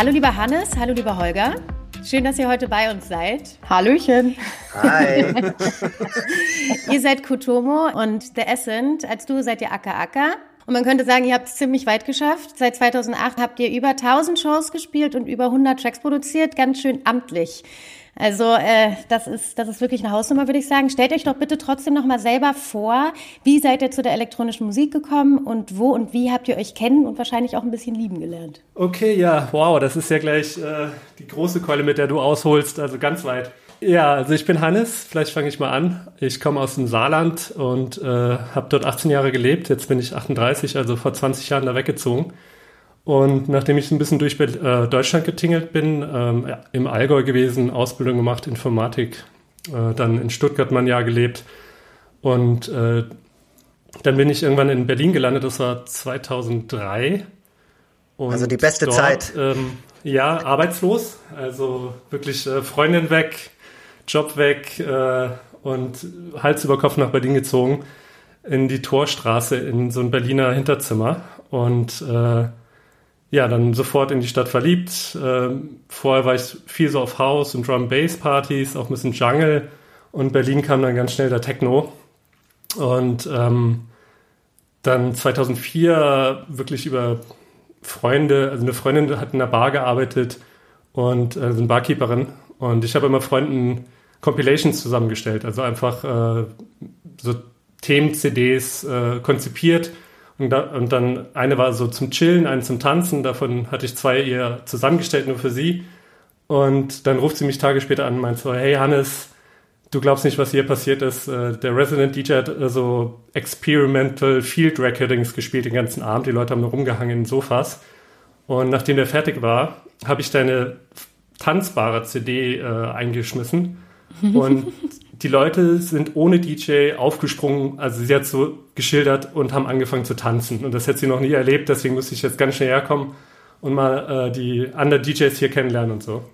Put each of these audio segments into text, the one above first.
Hallo lieber Hannes, hallo lieber Holger. Schön, dass ihr heute bei uns seid. Hallöchen. Hi. ihr seid Kutomo und The Essent. Als du seid ihr Aka Aka. Und man könnte sagen, ihr habt es ziemlich weit geschafft. Seit 2008 habt ihr über 1000 Shows gespielt und über 100 Tracks produziert. Ganz schön amtlich. Also äh, das, ist, das ist wirklich eine Hausnummer, würde ich sagen. Stellt euch doch bitte trotzdem noch mal selber vor, wie seid ihr zu der elektronischen Musik gekommen und wo und wie habt ihr euch kennen und wahrscheinlich auch ein bisschen lieben gelernt? Okay, ja, wow, das ist ja gleich äh, die große Keule, mit der du ausholst, also ganz weit. Ja, also ich bin Hannes, vielleicht fange ich mal an. Ich komme aus dem Saarland und äh, habe dort 18 Jahre gelebt. Jetzt bin ich 38, also vor 20 Jahren da weggezogen. Und nachdem ich ein bisschen durch äh, Deutschland getingelt bin, ähm, ja, im Allgäu gewesen, Ausbildung gemacht, Informatik, äh, dann in Stuttgart mal ein Jahr gelebt. Und äh, dann bin ich irgendwann in Berlin gelandet, das war 2003. Und also die beste dort, Zeit. Ähm, ja, arbeitslos, also wirklich äh, Freundin weg, Job weg äh, und Hals über Kopf nach Berlin gezogen, in die Torstraße, in so ein Berliner Hinterzimmer. Und äh, ja, dann sofort in die Stadt verliebt. Ähm, vorher war ich viel so auf House- und Drum-Bass-Partys, auch ein bisschen Jungle. Und Berlin kam dann ganz schnell der Techno. Und ähm, dann 2004 wirklich über Freunde, also eine Freundin hat in einer Bar gearbeitet und äh, eine Barkeeperin. Und ich habe immer Freunden Compilations zusammengestellt, also einfach äh, so Themen-CDs äh, konzipiert und, da, und, dann eine war so zum Chillen, eine zum Tanzen. Davon hatte ich zwei eher zusammengestellt, nur für sie. Und dann ruft sie mich Tage später an und meint so, hey Hannes, du glaubst nicht, was hier passiert ist. Äh, der Resident DJ hat äh, so Experimental Field Recordings gespielt den ganzen Abend. Die Leute haben nur rumgehangen in den Sofas. Und nachdem der fertig war, habe ich deine tanzbare CD äh, eingeschmissen. Und die Leute sind ohne DJ aufgesprungen, also sie hat so geschildert und haben angefangen zu tanzen. Und das hätte sie noch nie erlebt, deswegen musste ich jetzt ganz schnell herkommen und mal äh, die anderen DJs hier kennenlernen und so.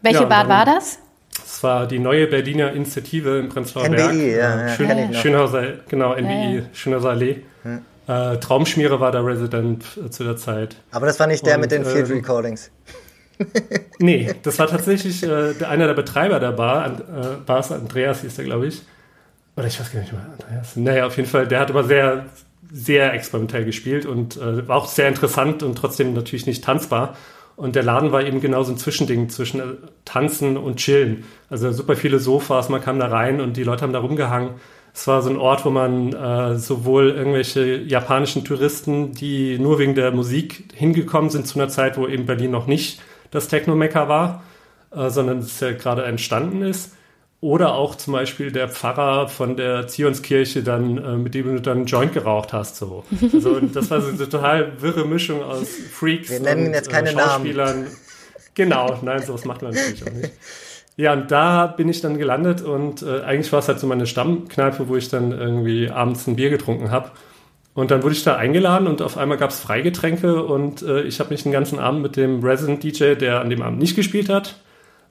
Welche ja, Bar war das? Das war die neue Berliner Initiative in Prenzlauer Berg. NBI, ja, Schön, ja. Schönhauser, genau, NBI, ja. Schönhauser Allee. Äh, Traumschmiere war der Resident äh, zu der Zeit. Aber das war nicht der und, mit den Field ähm, Recordings nee, das war tatsächlich äh, einer der Betreiber der Bar, äh, Bars, Andreas hieß der, glaube ich. Oder ich weiß gar nicht mehr, Andreas. Naja, auf jeden Fall, der hat aber sehr, sehr experimentell gespielt und äh, war auch sehr interessant und trotzdem natürlich nicht tanzbar. Und der Laden war eben genau so ein Zwischending zwischen äh, Tanzen und Chillen. Also super viele Sofas, man kam da rein und die Leute haben da rumgehangen. Es war so ein Ort, wo man äh, sowohl irgendwelche japanischen Touristen, die nur wegen der Musik hingekommen sind zu einer Zeit, wo eben Berlin noch nicht das Techno-Mecker war, äh, sondern es ja gerade entstanden ist. Oder auch zum Beispiel der Pfarrer von der Zionskirche, dann, äh, mit dem du dann einen Joint geraucht hast. So. Also, das war so eine total wirre Mischung aus Freaks Wir nennen und jetzt keine äh, Schauspielern. Namen. Genau, nein, sowas macht man natürlich auch nicht. Ja, und da bin ich dann gelandet und äh, eigentlich war es halt so meine Stammkneipe, wo ich dann irgendwie abends ein Bier getrunken habe. Und dann wurde ich da eingeladen und auf einmal gab es Freigetränke und äh, ich habe mich den ganzen Abend mit dem Resident DJ, der an dem Abend nicht gespielt hat,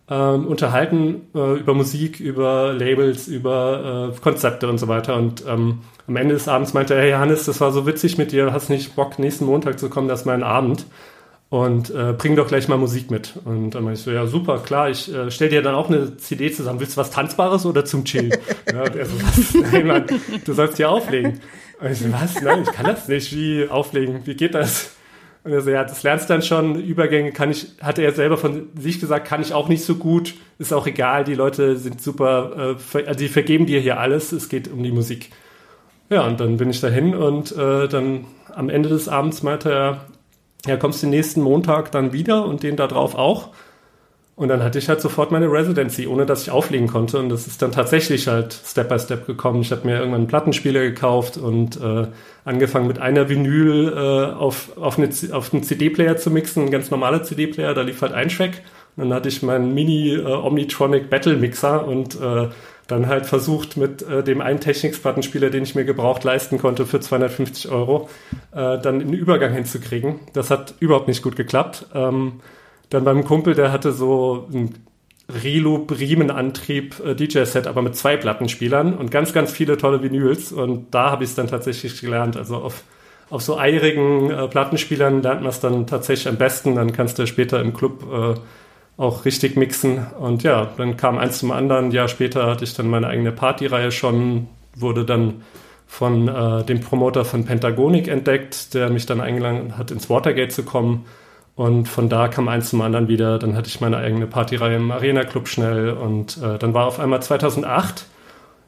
ähm, unterhalten äh, über Musik, über Labels, über äh, Konzepte und so weiter. Und ähm, am Ende des Abends meinte er, hey Hannes, das war so witzig mit dir, hast nicht Bock, nächsten Montag zu kommen, das ist mein Abend. Und äh, bring doch gleich mal Musik mit. Und dann meinte ich so, ja super, klar, ich äh, stell dir dann auch eine CD zusammen. Willst du was Tanzbares oder zum Chillen? ja, und so, was? Nein, Mann, du sollst hier auflegen. Und ich so, was? Nein, ich kann das nicht. Wie auflegen? Wie geht das? Und er so, ja, das lernst du dann schon. Übergänge kann ich, hatte er selber von sich gesagt, kann ich auch nicht so gut. Ist auch egal. Die Leute sind super, äh, also die vergeben dir hier alles. Es geht um die Musik. Ja, und dann bin ich dahin und äh, dann am Ende des Abends meinte er, ja, kommst du nächsten Montag dann wieder und den da drauf auch. Und dann hatte ich halt sofort meine Residency, ohne dass ich auflegen konnte. Und das ist dann tatsächlich halt Step by Step gekommen. Ich habe mir irgendwann einen Plattenspieler gekauft und äh, angefangen mit einer Vinyl äh, auf, auf, eine, auf einen CD-Player zu mixen, ein ganz normaler CD-Player. Da lief halt ein Track. Und dann hatte ich meinen Mini äh, Omnitronic Battle Mixer und äh, dann halt versucht mit äh, dem einen Technics-Plattenspieler, den ich mir gebraucht leisten konnte für 250 Euro, äh, dann einen Übergang hinzukriegen. Das hat überhaupt nicht gut geklappt. Ähm, dann beim Kumpel, der hatte so ein Reloop Riemenantrieb äh, DJ-Set, aber mit zwei Plattenspielern und ganz, ganz viele tolle Vinyls. Und da habe ich es dann tatsächlich gelernt. Also auf, auf so eirigen äh, Plattenspielern lernt man es dann tatsächlich am besten. Dann kannst du später im Club äh, auch richtig mixen. Und ja, dann kam eins zum anderen. Ein Jahr später hatte ich dann meine eigene Partyreihe schon, wurde dann von äh, dem Promoter von Pentagonic entdeckt, der mich dann eingeladen hat, ins Watergate zu kommen. Und von da kam eins zum anderen wieder. Dann hatte ich meine eigene Partyreihe im Arena Club schnell. Und äh, dann war auf einmal 2008.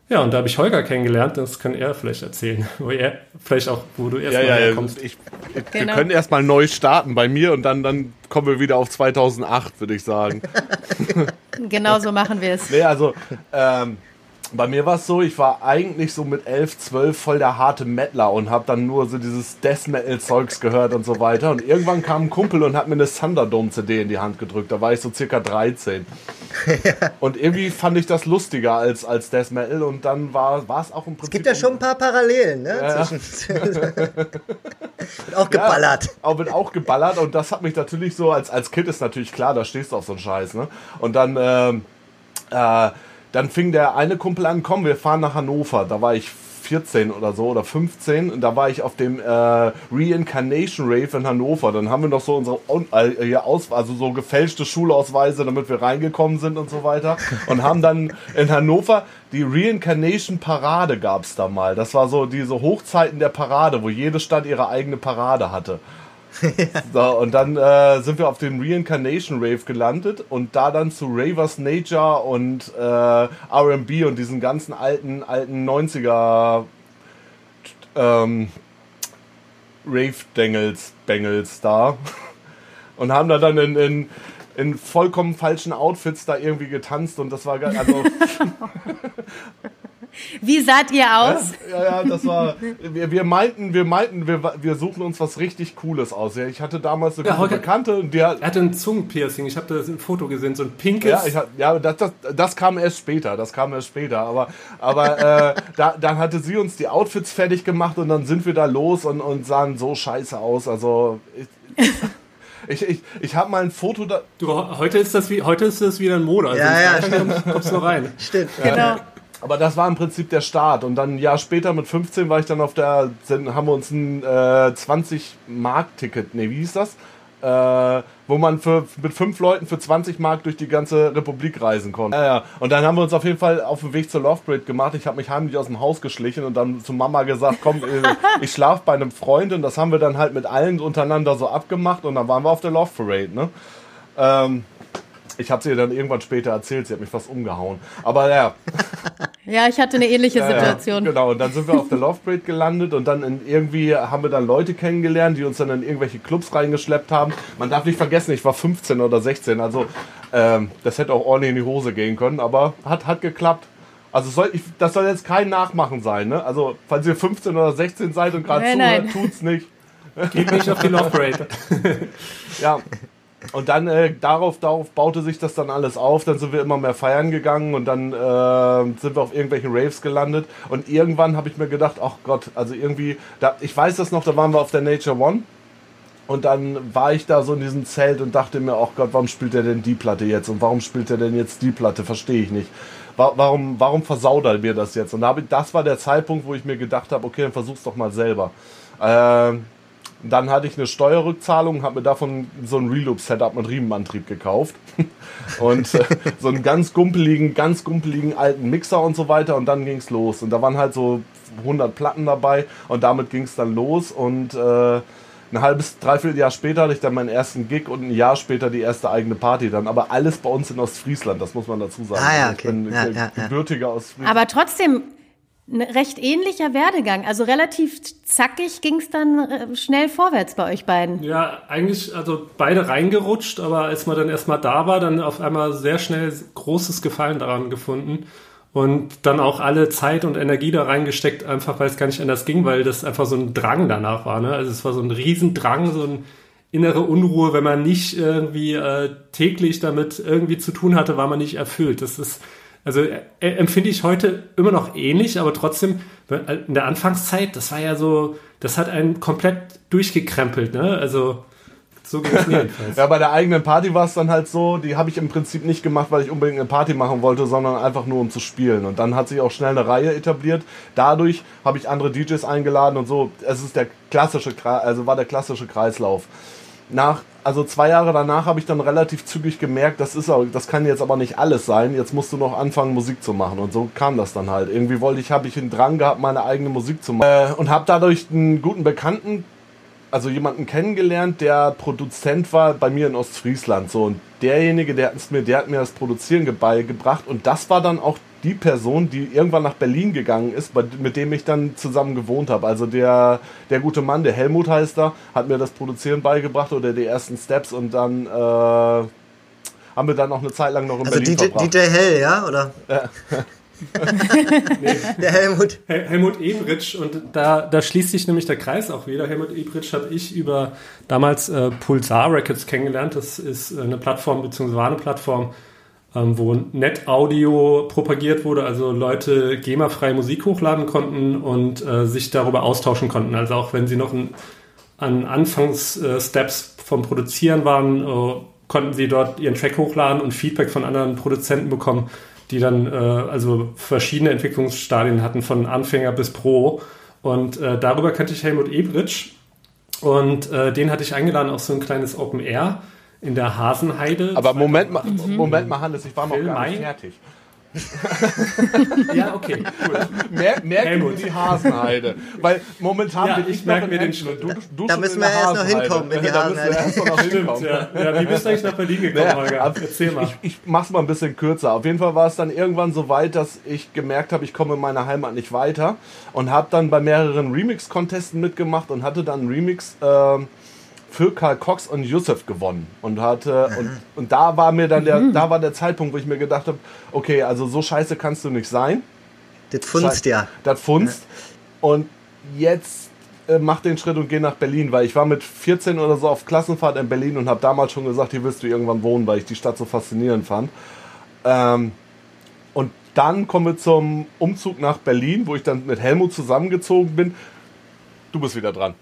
Ja, und da habe ich Holger kennengelernt. Das kann er vielleicht erzählen. Wo er, vielleicht auch, wo du erstmal ja, ja, herkommst. Ich, ich, genau. Wir können erstmal neu starten bei mir und dann, dann kommen wir wieder auf 2008, würde ich sagen. genau so machen wir es. Nee, also, ähm, bei mir war es so, ich war eigentlich so mit 11, 12 voll der harte Mettler und habe dann nur so dieses Death Metal Zeugs gehört und so weiter. Und irgendwann kam ein Kumpel und hat mir eine Thunderdome CD in die Hand gedrückt. Da war ich so circa 13. Und irgendwie fand ich das lustiger als, als Death Metal und dann war es auch im Prinzip. Es gibt ja schon ein paar Parallelen, ne? Ja, auch geballert. Ja, auch, wird auch geballert und das hat mich natürlich so, als, als Kind ist natürlich klar, da stehst du auf so einen Scheiß, ne? Und dann, ähm, äh, dann fing der eine Kumpel an, komm, wir fahren nach Hannover. Da war ich 14 oder so oder 15 und da war ich auf dem äh, Reincarnation Rave in Hannover. Dann haben wir noch so unsere äh, Aus also so gefälschte Schulausweise, damit wir reingekommen sind und so weiter und haben dann in Hannover die Reincarnation Parade gab es da mal. Das war so diese Hochzeiten der Parade, wo jede Stadt ihre eigene Parade hatte. So, und dann äh, sind wir auf dem Reincarnation Rave gelandet und da dann zu Ravers Nature und äh, RB und diesen ganzen alten, alten 90er ähm, Rave-Dengels, Bengels da. Und haben da dann in, in, in vollkommen falschen Outfits da irgendwie getanzt und das war also Wie saht ihr aus? Ja, ja, das war. Wir, wir meinten, wir meinten, wir, wir suchen uns was richtig Cooles aus. Ich hatte damals eine ja, gute Bekannte und der. Er hatte ein Zungenpiercing. Ich habe da ein Foto gesehen, so ein pinkes. Ja, ich, ja das, das, das kam erst später. Das kam erst später. Aber, aber äh, da, dann hatte sie uns die Outfits fertig gemacht und dann sind wir da los und, und sahen so scheiße aus. Also. Ich, ich, ich, ich habe mal ein Foto da. Du, heute ist das wie heute ist das wieder ein Monat. Ja, ja, kommst, kommst du rein. Stimmt. Genau. Aber das war im Prinzip der Start. Und dann ein Jahr später mit 15 war ich dann auf der, haben wir uns ein äh, 20 Mark Ticket, nee, wie hieß das? Äh, wo man für, mit fünf Leuten für 20 Mark durch die ganze Republik reisen konnte. Ja, ja. Und dann haben wir uns auf jeden Fall auf den Weg zur Love gemacht. Ich habe mich heimlich aus dem Haus geschlichen und dann zu Mama gesagt, komm, äh, ich schlafe bei einem Freund. Und das haben wir dann halt mit allen untereinander so abgemacht. Und dann waren wir auf der Love Parade. Ne? Ähm, ich habe sie ihr dann irgendwann später erzählt, sie hat mich fast umgehauen. Aber ja. Ja, ich hatte eine ähnliche Situation. Ja, genau, und dann sind wir auf der Love Parade gelandet und dann in, irgendwie haben wir dann Leute kennengelernt, die uns dann in irgendwelche Clubs reingeschleppt haben. Man darf nicht vergessen, ich war 15 oder 16, also ähm, das hätte auch ordentlich in die Hose gehen können, aber hat, hat geklappt. Also soll ich, das soll jetzt kein Nachmachen sein, ne? Also, falls ihr 15 oder 16 seid und gerade zuhört, tut's nicht. Geht nicht auf die Love Parade. ja, und dann äh, darauf, darauf baute sich das dann alles auf. Dann sind wir immer mehr feiern gegangen und dann äh, sind wir auf irgendwelchen Raves gelandet. Und irgendwann habe ich mir gedacht, ach Gott, also irgendwie, da, ich weiß das noch, da waren wir auf der Nature One. Und dann war ich da so in diesem Zelt und dachte mir, ach Gott, warum spielt er denn die Platte jetzt? Und warum spielt er denn jetzt die Platte? Verstehe ich nicht. Warum, warum versaut er mir das jetzt? Und da ich, das war der Zeitpunkt, wo ich mir gedacht habe, okay, dann versuch's doch mal selber. Ähm, dann hatte ich eine Steuerrückzahlung, habe mir davon so ein Reloop-Setup mit Riemenantrieb gekauft. und äh, so einen ganz gumpeligen, ganz gumpeligen alten Mixer und so weiter. Und dann ging es los. Und da waren halt so 100 Platten dabei. Und damit ging es dann los. Und äh, ein halbes, dreiviertel Jahr später hatte ich dann meinen ersten Gig und ein Jahr später die erste eigene Party dann. Aber alles bei uns in Ostfriesland, das muss man dazu sagen. Ah ja, okay. Ich bin ja, ja, gebürtiger ja. Ostfriesland. Aber trotzdem ein recht ähnlicher Werdegang. Also relativ zackig ging es dann äh, schnell vorwärts bei euch beiden. Ja, eigentlich, also beide reingerutscht, aber als man dann erstmal da war, dann auf einmal sehr schnell großes Gefallen daran gefunden und dann auch alle Zeit und Energie da reingesteckt, einfach weil es gar nicht anders ging, weil das einfach so ein Drang danach war. Ne? Also es war so ein Riesendrang, so ein innere Unruhe, wenn man nicht irgendwie äh, täglich damit irgendwie zu tun hatte, war man nicht erfüllt. Das ist also äh, empfinde ich heute immer noch ähnlich, aber trotzdem äh, in der Anfangszeit, das war ja so, das hat einen komplett durchgekrempelt, ne? Also so ging es mir ja, bei der eigenen Party war es dann halt so, die habe ich im Prinzip nicht gemacht, weil ich unbedingt eine Party machen wollte, sondern einfach nur um zu spielen. Und dann hat sich auch schnell eine Reihe etabliert. Dadurch habe ich andere DJs eingeladen und so. Es ist der klassische, also war der klassische Kreislauf nach, also zwei Jahre danach habe ich dann relativ zügig gemerkt, das ist auch, das kann jetzt aber nicht alles sein. Jetzt musst du noch anfangen, Musik zu machen. Und so kam das dann halt. Irgendwie wollte ich, habe ich einen Drang gehabt, meine eigene Musik zu machen. Äh, und habe dadurch einen guten Bekannten, also jemanden kennengelernt, der Produzent war bei mir in Ostfriesland. So, und derjenige, der, mir, der hat mir das Produzieren beigebracht. Und das war dann auch die Person, die irgendwann nach Berlin gegangen ist, mit dem ich dann zusammen gewohnt habe. Also der, der gute Mann, der Helmut heißt er, hat mir das Produzieren beigebracht oder die ersten Steps und dann äh, haben wir dann noch eine Zeit lang noch in also Berlin DJ, verbracht. DJ Hell, ja? Oder? Ja. nee. Der Helmut. Hel Helmut Ebritsch und da, da schließt sich nämlich der Kreis auch wieder. Helmut Ebritsch habe ich über damals äh, Pulsar Records kennengelernt. Das ist eine Plattform, beziehungsweise war eine Plattform, ähm, wo Net-Audio propagiert wurde, also Leute GEMA-freie Musik hochladen konnten und äh, sich darüber austauschen konnten. Also auch wenn sie noch ein, an Anfangssteps vom Produzieren waren, äh, konnten sie dort ihren Track hochladen und Feedback von anderen Produzenten bekommen, die dann äh, also verschiedene Entwicklungsstadien hatten, von Anfänger bis Pro. Und äh, darüber kannte ich Helmut Ebritsch und äh, den hatte ich eingeladen auf so ein kleines Open Air in der Hasenheide. Aber Moment mal, mhm. Moment mal, Hannes, ich war noch gar nicht fertig. ja, okay, cool. Mer merken wir die Hasenheide. Weil momentan ja, bin ich, ich merke mir den schon. Du, du da müssen wir erst noch hinkommen Hasenheide. Ja. ja. Wie bist du eigentlich nach Berlin gekommen, naja, Holger? Erzähl mal. Ich, ich mach's mal ein bisschen kürzer. Auf jeden Fall war es dann irgendwann so weit, dass ich gemerkt habe, ich komme in meiner Heimat nicht weiter und habe dann bei mehreren Remix-Contesten mitgemacht und hatte dann einen Remix äh, für Karl Cox und Yusuf gewonnen und hatte mhm. und, und da war mir dann der mhm. da war der Zeitpunkt, wo ich mir gedacht habe, okay, also so scheiße kannst du nicht sein. Das funzt ja. Das funzt ja. und jetzt äh, mach den Schritt und geh nach Berlin, weil ich war mit 14 oder so auf Klassenfahrt in Berlin und habe damals schon gesagt, hier wirst du irgendwann wohnen, weil ich die Stadt so faszinierend fand. Ähm, und dann kommen wir zum Umzug nach Berlin, wo ich dann mit Helmut zusammengezogen bin. Du bist wieder dran.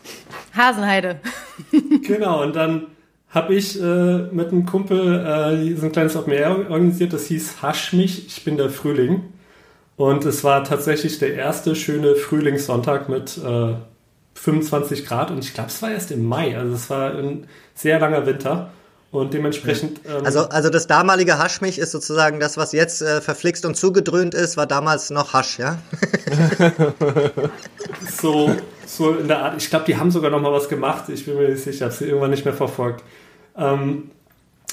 Hasenheide. genau, und dann habe ich äh, mit einem Kumpel äh, so ein kleines Open Air organisiert, das hieß Hasch mich, ich bin der Frühling. Und es war tatsächlich der erste schöne Frühlingssonntag mit äh, 25 Grad und ich glaube, es war erst im Mai, also es war ein sehr langer Winter. Und dementsprechend. Ähm, also, also das damalige Haschmich ist sozusagen das, was jetzt äh, verflixt und zugedröhnt ist, war damals noch Hasch, ja? so, so in der Art. Ich glaube, die haben sogar noch mal was gemacht. Ich bin mir nicht sicher, ich habe sie irgendwann nicht mehr verfolgt. Ähm,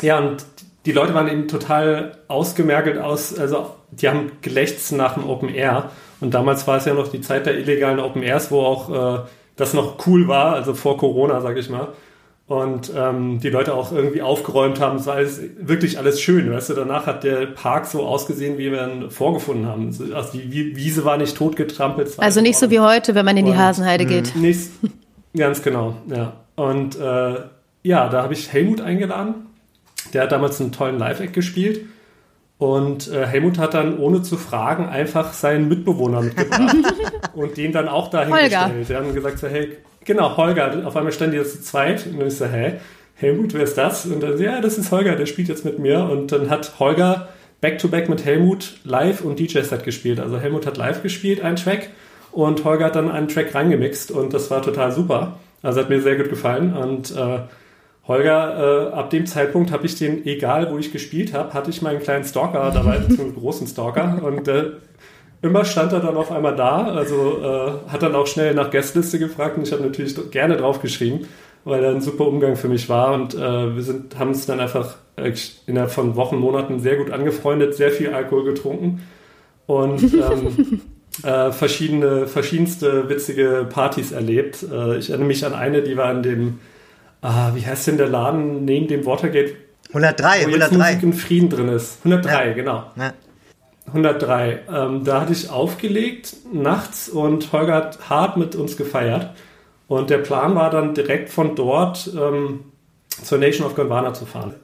ja, und die Leute waren eben total ausgemergelt aus, also die haben gelächzt nach dem Open Air. Und damals war es ja noch die Zeit der illegalen Open Airs, wo auch äh, das noch cool war, also vor Corona, sag ich mal und ähm, die Leute auch irgendwie aufgeräumt haben. Es war alles, wirklich alles schön. Weißt du, danach hat der Park so ausgesehen, wie wir ihn vorgefunden haben. Also die Wiese war nicht totgetrampelt. Also nicht so wie heute, wenn man in die Hasenheide geht. Nicht, ganz genau, ja. Und äh, ja, da habe ich Helmut eingeladen. Der hat damals einen tollen Live-Act gespielt. Und äh, Helmut hat dann, ohne zu fragen, einfach seinen Mitbewohner mitgebracht und den dann auch dahingestellt. Der haben gesagt, so, hey, Genau, Holger. Auf einmal standen die jetzt zu zweit und ich so, hä? Helmut, wer ist das? Und dann, ja, das ist Holger, der spielt jetzt mit mir. Und dann hat Holger back-to-back -back mit Helmut live und DJ-Set gespielt. Also Helmut hat live gespielt, einen Track, und Holger hat dann einen Track reingemixt und das war total super. Also hat mir sehr gut gefallen. Und äh, Holger, äh, ab dem Zeitpunkt habe ich den, egal wo ich gespielt habe, hatte ich meinen kleinen Stalker dabei, einen großen Stalker. Und äh, immer stand er dann auf einmal da, also äh, hat dann auch schnell nach Gästliste gefragt und ich habe natürlich gerne drauf geschrieben, weil er ein super Umgang für mich war und äh, wir sind, haben uns dann einfach innerhalb von Wochen, Monaten sehr gut angefreundet, sehr viel Alkohol getrunken und ähm, äh, verschiedene, verschiedenste witzige Partys erlebt. Äh, ich erinnere mich an eine, die war in dem, ah, wie heißt denn der Laden neben dem Watergate? 103, wo jetzt 103. Musik in Frieden drin ist. 103, Ja. genau. Ja. 103. Ähm, da hatte ich aufgelegt nachts und Holger hat hart mit uns gefeiert. Und der Plan war dann direkt von dort ähm, zur Nation of Gondwana zu fahren.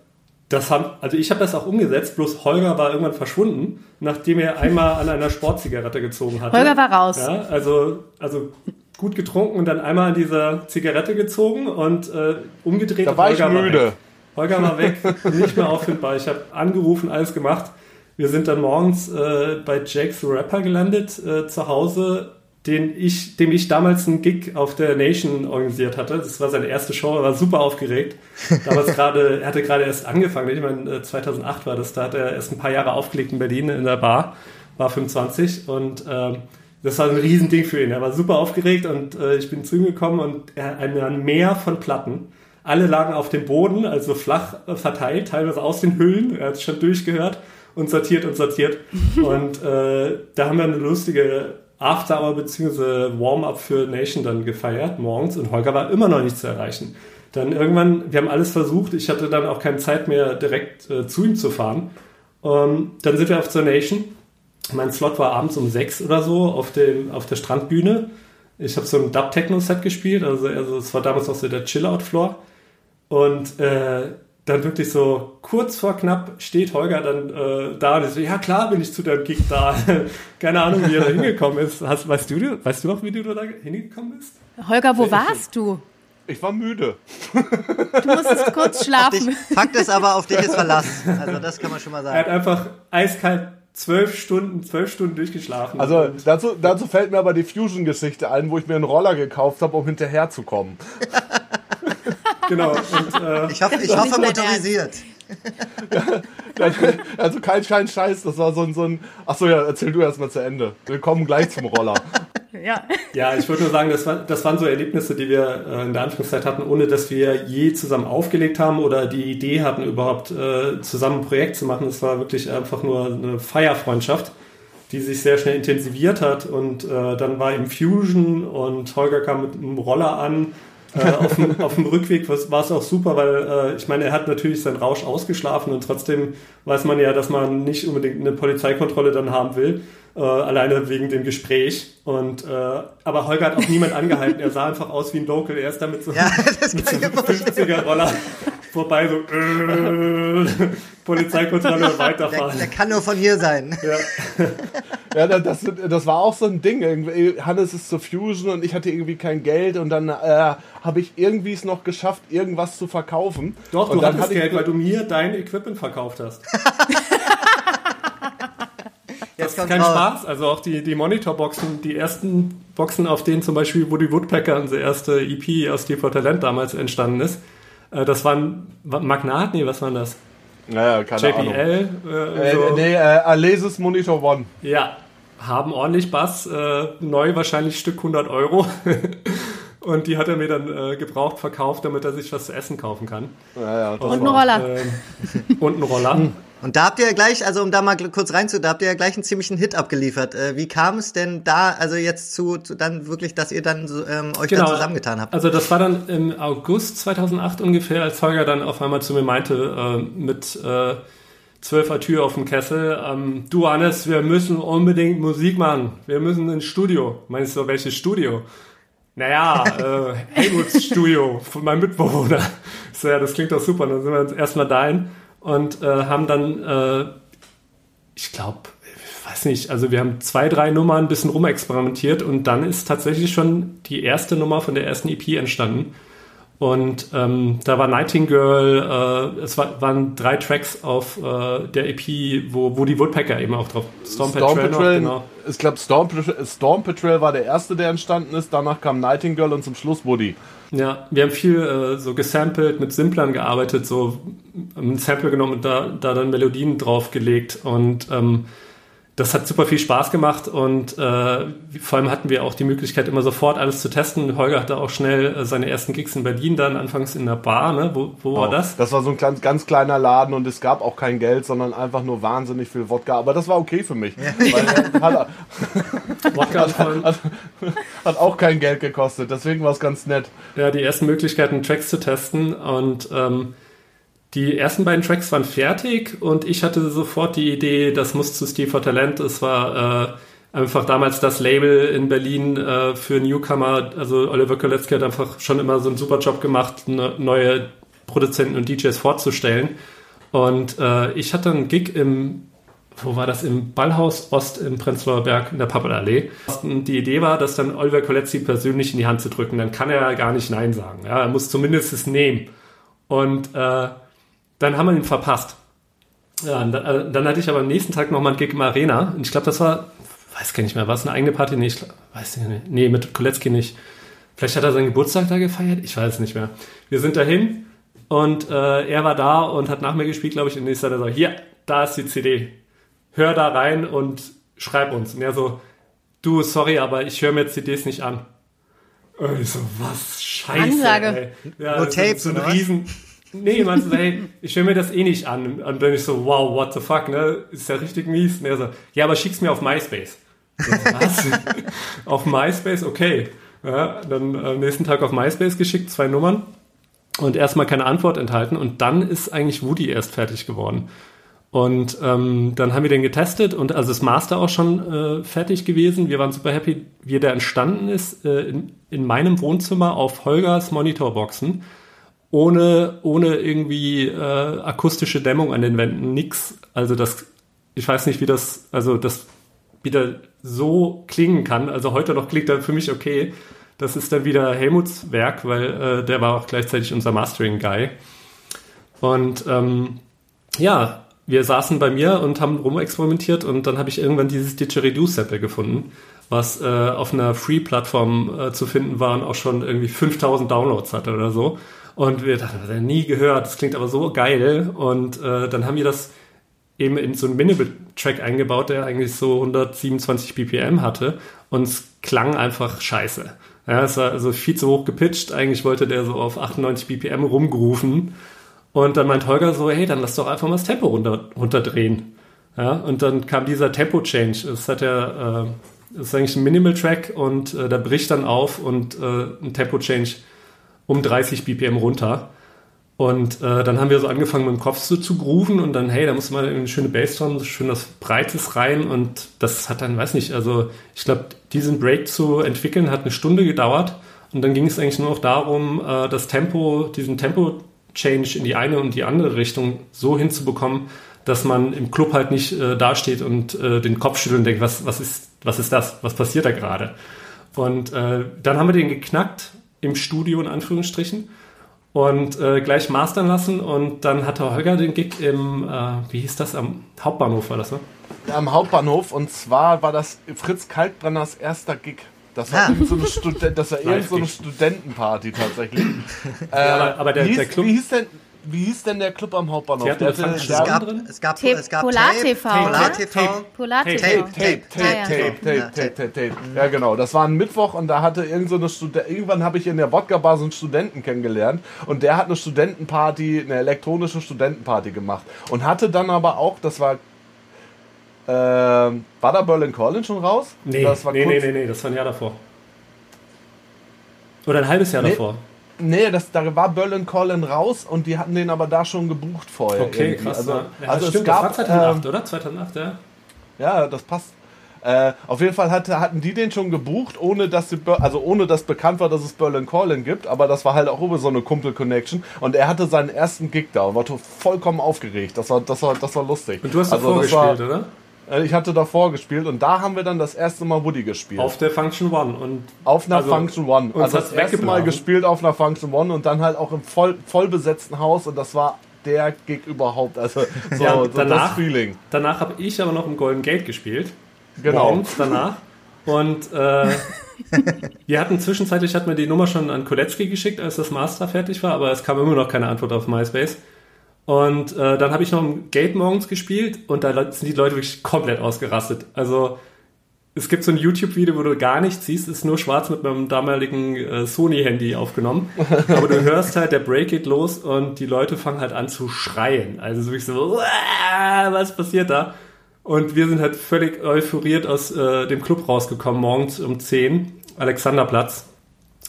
Das haben, also ich habe das auch umgesetzt, bloß Holger war irgendwann verschwunden, nachdem er einmal an einer Sportzigarette gezogen hatte. Holger war raus. Ja, also, also gut getrunken und dann einmal an dieser Zigarette gezogen und äh, umgedreht. Da war ich Holger müde. weg. Holger war weg, nicht mehr auffindbar. Ich habe angerufen, alles gemacht. Wir sind dann morgens äh, bei Jake the Rapper gelandet, äh, zu Hause, den ich, dem ich damals einen Gig auf der Nation organisiert hatte. Das war seine erste Show, er war super aufgeregt. Damals gerade, er hatte gerade erst angefangen, ich meine, äh, 2008 war das, da hat er erst ein paar Jahre aufgelegt in Berlin in der Bar, war 25 und ähm, das war ein Riesending für ihn. Er war super aufgeregt und äh, ich bin zu ihm gekommen und er hat ein Meer von Platten. Alle lagen auf dem Boden, also flach äh, verteilt, teilweise aus den Hüllen. Er hat es schon durchgehört und sortiert und sortiert. und äh, da haben wir eine lustige After-Hour bzw. Warm-up für Nation dann gefeiert morgens und Holger war immer noch nicht zu erreichen. Dann irgendwann, wir haben alles versucht, ich hatte dann auch keine Zeit mehr direkt äh, zu ihm zu fahren. Ähm, dann sind wir auf zur Nation. Mein Slot war abends um sechs oder so auf, dem, auf der Strandbühne. Ich habe so ein Dub-Techno-Set gespielt, also, also es war damals noch so der Chill-Out-Floor. Und äh, dann wirklich so kurz vor knapp steht Holger dann äh, da und ich so, ja klar bin ich zu deinem Gig da. Keine Ahnung, wie er da hingekommen ist. Hast, weißt, du, weißt du noch, wie du da hingekommen bist? Holger, wo warst du? Ich war müde. Du musstest kurz Dich, schlafen. Fakt ist aber, auf dich ist Verlass. Also das kann man schon mal Er hat sagen. einfach eiskalt zwölf Stunden, zwölf Stunden durchgeschlafen. Also dazu, dazu fällt mir aber die Fusion-Geschichte ein, wo ich mir einen Roller gekauft habe, um hinterherzukommen. genau. Und, äh, Ich hoffe, ich hoffe motorisiert. Also kein Schein Scheiß, das war so ein, so ein. Achso, ja, erzähl du erst mal zu Ende. Wir kommen gleich zum Roller. Ja. Ja, ich würde nur sagen, das, war, das waren so Erlebnisse, die wir äh, in der Anfangszeit hatten, ohne dass wir je zusammen aufgelegt haben oder die Idee hatten, überhaupt äh, zusammen ein Projekt zu machen. Es war wirklich einfach nur eine Feierfreundschaft, die sich sehr schnell intensiviert hat. Und äh, dann war im Fusion und Holger kam mit einem Roller an. Äh, auf, dem, auf dem Rückweg was- war es auch super, weil äh, ich meine, er hat natürlich seinen Rausch ausgeschlafen und trotzdem weiß man ja, dass man nicht unbedingt eine Polizeikontrolle dann haben will, äh, alleine wegen dem Gespräch. Und äh, aber Holger hat auch niemand angehalten. Er sah einfach aus wie ein Local. Er ist damit so Ja, mit so vorstellen. 50er Roller vorbei, so äh, Polizeikontrolle Der, weiterfahren. der kann nur von hier sein. Ja. Ja, das, das, das war auch so ein Ding. Irgendwie, Hannes ist zur Fusion und ich hatte irgendwie kein Geld und dann äh, habe ich irgendwie es noch geschafft, irgendwas zu verkaufen. Doch, und du dann hattest hatte ich- Geld, weil du mir dein Equipment verkauft hast. Das Jetzt ist kommt kein raus. Spaß. Also auch die, die Monitorboxen, die ersten Boxen, auf denen zum Beispiel Woody Woodpecker, unsere erste EP aus Deep for Talent damals entstanden ist, das waren wa- Magnat, nee, was waren das? Naja, keine Ahnung. JBL, äh, Äh, so. nee, äh, Alesis Monitor One. Ja, haben ordentlich Bass, äh, neu wahrscheinlich Stück 100 Euro. Und die hat er mir dann äh, gebraucht verkauft, damit er sich was zu essen kaufen kann. Ja, ja, das Und ein war- Roller. Ähm, und ein Roller. Und da habt ihr ja gleich, also um da mal kurz reinzu, da habt ihr ja gleich einen ziemlichen Hit abgeliefert. Äh, wie kam es denn da, also jetzt zu, zu dann wirklich, dass ihr dann so, ähm, euch dann zusammengetan habt? Also das war dann im August 2008 ungefähr, als Holger dann auf einmal zu mir meinte, äh, mit äh, zwölfer Tür auf dem Kessel, ähm, du Hannes, wir müssen unbedingt Musik machen. Wir müssen ins Studio. Meinst du, welches Studio? Naja, äh, Haywoods Studio von meinem Mitbewohner. So, ja, das klingt doch super. Dann sind wir uns erstmal dahin und äh, haben dann, äh, ich glaube, weiß nicht, also wir haben zwei, drei Nummern ein bisschen rumexperimentiert und dann ist tatsächlich schon die erste Nummer von der ersten EP entstanden. Und ähm, da war Nightingale, äh, es war, waren drei Tracks auf äh, der EP, wo, wo die Woodpecker eben auch drauf. Storm, Storm Patrol, noch, Patrol, genau. ich glaube Storm, Patrol- Storm Patrol war der erste, der entstanden ist. Danach kam Nightingale und zum Schluss Woody. Ja, wir haben viel äh, so gesampelt, mit Simplern gearbeitet, so ein Sample genommen und da, da dann Melodien draufgelegt. Und ähm, das hat super viel Spaß gemacht und äh, vor allem hatten wir auch die Möglichkeit, immer sofort alles zu testen. Holger hatte auch schnell äh, seine ersten Gigs in Berlin, dann anfangs in der Bar, ne? Wo, wo oh, war das? Das war so ein ganz, ganz kleiner Laden und es gab auch kein Geld, sondern einfach nur wahnsinnig viel Wodka. Aber das war okay für mich. Ja. Wodka hat, hat, hat, auch kein Geld gekostet, deswegen war es ganz nett. Ja, die ersten Möglichkeiten, Tracks zu testen und ähm, die ersten beiden Tracks waren fertig und ich hatte sofort die Idee, das muss zu Steve for Talent. Es war äh, einfach damals das Label in Berlin äh, für Newcomer. Also Oliver Kolecki hat einfach schon immer so einen super Job gemacht, ne, neue Produzenten und DJs vorzustellen. Und äh, ich hatte einen Gig im, wo war das, im Ballhaus Ost im Prenzlauer Berg in der Pappelallee. Die Idee war, das dann Oliver Kolecki persönlich in die Hand zu drücken. Dann kann er gar nicht Nein sagen. Ja, er muss zumindest es nehmen. Und äh, dann haben wir ihn verpasst. Ja, dann, äh, dann, hatte ich aber am nächsten Tag nochmal ein Gig im Arena. Und ich glaube, das war, weiß gar nicht mehr, war es eine eigene Party? Nee, ich weiß nicht. Nee, mit Kolecki nicht. Vielleicht hat er seinen Geburtstag da gefeiert? Ich weiß es nicht mehr. Wir sind dahin und äh, er war da und hat nach mir gespielt, glaube ich. Und ich sagte so, hier, da ist die CD. Hör da rein und schreib uns. Und er so, du, sorry, aber ich höre mir CDs nicht an. Und ich so, was? Scheiße. Ansage. Ey. Ja, no Tapes, so ein Riesen, Nee, man so, hey, ich höre mir das eh nicht an. Und dann ich so, wow, what the fuck, ne? Ist ja richtig mies. Und er so, ja, aber schick's mir auf MySpace. So, was? auf MySpace, okay. Ja, dann am nächsten Tag auf MySpace geschickt, zwei Nummern. Und erstmal keine Antwort enthalten. Und dann ist eigentlich Woody erst fertig geworden. Und ähm, dann haben wir den getestet und also ist Master auch schon äh, fertig gewesen. Wir waren super happy, wie der entstanden ist äh, in, in meinem Wohnzimmer auf Holgers Monitorboxen ohne, ohne irgendwie äh, akustische Dämmung an den Wänden, nix. Also das, ich weiß nicht, wie das, also das wieder so klingen kann. Also heute noch klingt er für mich okay. Das ist dann wieder Helmuts Werk, weil äh, der war auch gleichzeitig unser Mastering-Guy. Und ähm, ja, wir saßen bei mir und haben rumexperimentiert und dann habe ich irgendwann dieses Didgeridoo-Sample gefunden, was äh, auf einer Free-Plattform äh, zu finden war und auch schon irgendwie 5000 Downloads hatte oder so. Und wir dachten, das haben wir nie gehört, das klingt aber so geil. Und äh, dann haben wir das eben in so einen Minimal-Track eingebaut, der eigentlich so 127 BPM hatte. Und es klang einfach scheiße. Ja, es war also viel zu hoch gepitcht. Eigentlich wollte der so auf 98 BPM rumgerufen. Und dann meint Holger so, hey, dann lass doch einfach mal das Tempo runter, runterdrehen. Ja, und dann kam dieser Tempo-Change. Es hat ja, äh, ist eigentlich ein Minimal-Track und äh, der bricht dann auf und äh, ein Tempo-Change um 30 BPM runter. Und äh, dann haben wir so angefangen mit dem Kopf so zu grooven und dann, hey, da muss man eine schöne Bassdrum, schön das Breites rein und das hat dann, weiß nicht, also ich glaube, diesen Break zu entwickeln hat eine Stunde gedauert und dann ging es eigentlich nur noch darum, äh, das Tempo, diesen Tempo-Change in die eine und die andere Richtung so hinzubekommen, dass man im Club halt nicht äh, dasteht und äh, den Kopf schüttelt und denkt, was, was, ist, was ist das, was passiert da gerade? Und äh, dann haben wir den geknackt im Studio in Anführungsstrichen und äh, gleich mastern lassen und dann hatte Holger den Gig im, äh, wie hieß das, am Hauptbahnhof war das, ne? Am Hauptbahnhof und zwar war das Fritz Kalkbrenners erster Gig. Das war, ah. so eine, Studen das war so eine Studentenparty tatsächlich. äh, ja, aber, aber der, hieß, der Club... Wie hieß denn, wie hieß denn der Club am Hauptbahnhof? Der hatte, es, gab, drin? es gab, es gab Polar TV. Polar TV. Polar TV. Tape, Tape, Tape, Tape, Tape, Tape, Tape. Ja, genau. Das war ein Mittwoch und da hatte irgend so eine Student irgendwann habe ich in der Wodka-Bar so einen Studenten kennengelernt und der hat eine Studentenparty, eine elektronische Studentenparty gemacht und hatte dann aber auch, das war äh, war da Berlin Calling schon raus? Nee, das war nee, nee, nee, nee, das war ein Jahr davor. Oder ein halbes Jahr nee. davor. Nee, das, da war Berlin Colin raus und die hatten den aber da schon gebucht vorher. Okay, irgendwie. krass. Also, ja, also stimmt, es gab, das war 2008, äh, oder? 2008, ja. Ja, das passt. Äh, auf jeden Fall hatte, hatten die den schon gebucht, ohne dass sie, also ohne dass bekannt war, dass es Berlin Calling gibt, aber das war halt auch über so eine Kumpel-Connection und er hatte seinen ersten Gig da und war vollkommen aufgeregt. Das war, das war, das war lustig. Und du hast also, vorgespielt, oder? Äh, ich hatte davor gespielt und da haben wir dann das erste Mal Woody gespielt. Auf der Function One und auf einer also Function One. Also das erste Mal gespielt auf einer Function One und dann halt auch im voll, voll besetzten Haus und das war der Gig überhaupt. Also so, ja, danach, das Feeling. Danach habe ich aber noch im Golden Gate gespielt. Genau. Morgens danach. Und äh, wir hatten zwischenzeitlich hat mir die Nummer schon an Kolecki geschickt, als das Master fertig war, aber es kam immer noch keine Antwort auf MySpace. Und äh, dann habe ich noch im Gate morgens gespielt und da sind die Leute wirklich komplett ausgerastet. Also es gibt so ein YouTube-Video, wo du gar nichts siehst, ist nur schwarz mit meinem damaligen äh, Sony-Handy aufgenommen. Aber du hörst halt, der Break geht los und die Leute fangen halt an zu schreien. Also so wirklich so, was passiert da? Und wir sind halt völlig euphoriert aus äh, dem Club rausgekommen, morgens um 10, Alexanderplatz,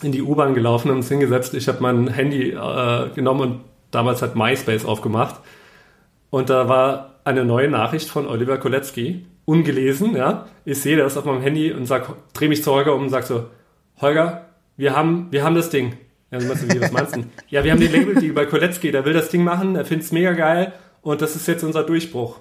in die U-Bahn gelaufen und uns hingesetzt. Ich habe mein Handy äh, genommen und damals hat MySpace aufgemacht. Und da war eine neue Nachricht von Oliver Kolecki, ungelesen, ja. Ich sehe das auf meinem Handy und sag, dreh mich zu Holger um und sag so, Holger, wir haben, wir haben das Ding. Ja, wie, was meinst du? ja, wir haben den Label-Deal bei Kolecki, der will das Ding machen, er findet es mega geil und das ist jetzt unser Durchbruch.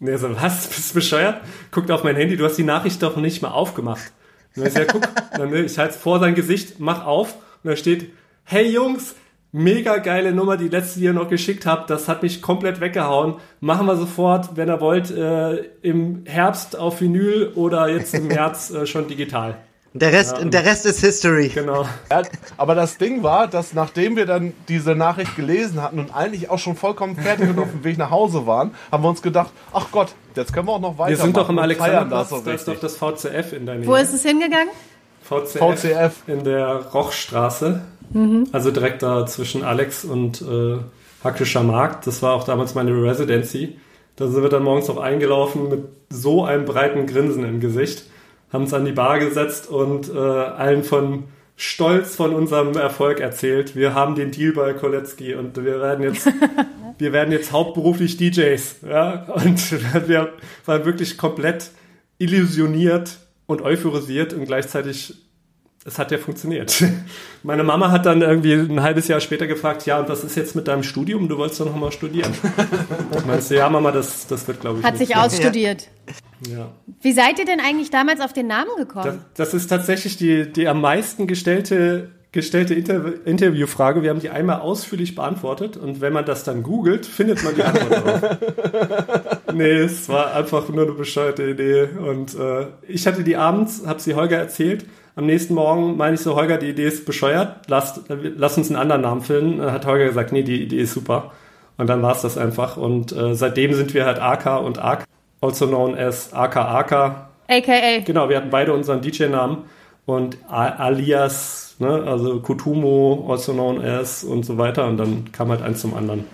Und er so, was? Bist du bescheuert? Guckt auf mein Handy, du hast die Nachricht doch nicht mal aufgemacht. Und er so, ja, guck, dann, ich halte es vor sein Gesicht, mach auf und da steht, hey Jungs, mega geile Nummer, die letzte, die ihr noch geschickt habt, das hat mich komplett weggehauen. Machen wir sofort, wenn ihr wollt, äh, im Herbst auf Vinyl oder jetzt im März äh, schon digital. Der Rest, ja, der Rest ist History. Genau. Ja, aber das Ding war, dass nachdem wir dann diese Nachricht gelesen hatten und eigentlich auch schon vollkommen fertig und auf dem Weg nach Hause waren, haben wir uns gedacht, ach Gott, jetzt können wir auch noch weiter. Wir sind doch im Alexanderplatz, da ist doch das VCF in der Nähe. Wo ist es hingegangen? VCF, VCF. in der Rochstraße. Mhm. Also direkt da zwischen Alex und äh, Hackischer Markt. Das war auch damals meine Residency. Da sind wir dann morgens noch eingelaufen mit so einem breiten Grinsen im Gesicht haben uns an die Bar gesetzt und äh, allen von Stolz von unserem Erfolg erzählt. Wir haben den Deal bei Kolecki und wir werden jetzt, wir werden jetzt hauptberuflich DJs. Ja? Und wir waren wirklich komplett illusioniert und euphorisiert und gleichzeitig es hat ja funktioniert. Meine Mama hat dann irgendwie ein halbes Jahr später gefragt, ja, und was ist jetzt mit deinem Studium? Du wolltest doch noch mal studieren. Meinst du, ja, Mama, das, das wird, glaube ich, Hat sich ausstudiert. Ja. Wie seid ihr denn eigentlich damals auf den Namen gekommen? Das, das ist tatsächlich die, die am meisten gestellte, gestellte Inter Interviewfrage. Wir haben die einmal ausführlich beantwortet und wenn man das dann googelt, findet man die Antwort drauf. nee, es war einfach nur eine bescheuerte Idee. Und äh, ich hatte die abends, habe sie Holger erzählt. Am nächsten Morgen meine ich so, Holger, die Idee ist bescheuert, lass, lass uns einen anderen Namen finden. Dann hat Holger gesagt, nee, die Idee ist super. Und dann war es das einfach. Und äh, seitdem sind wir halt AK und AK also known as AKAK. AKA. Genau, wir hatten beide unseren DJ-Namen und alias, ne, also Kutumo, also known as und so weiter und dann kam halt eins zum anderen.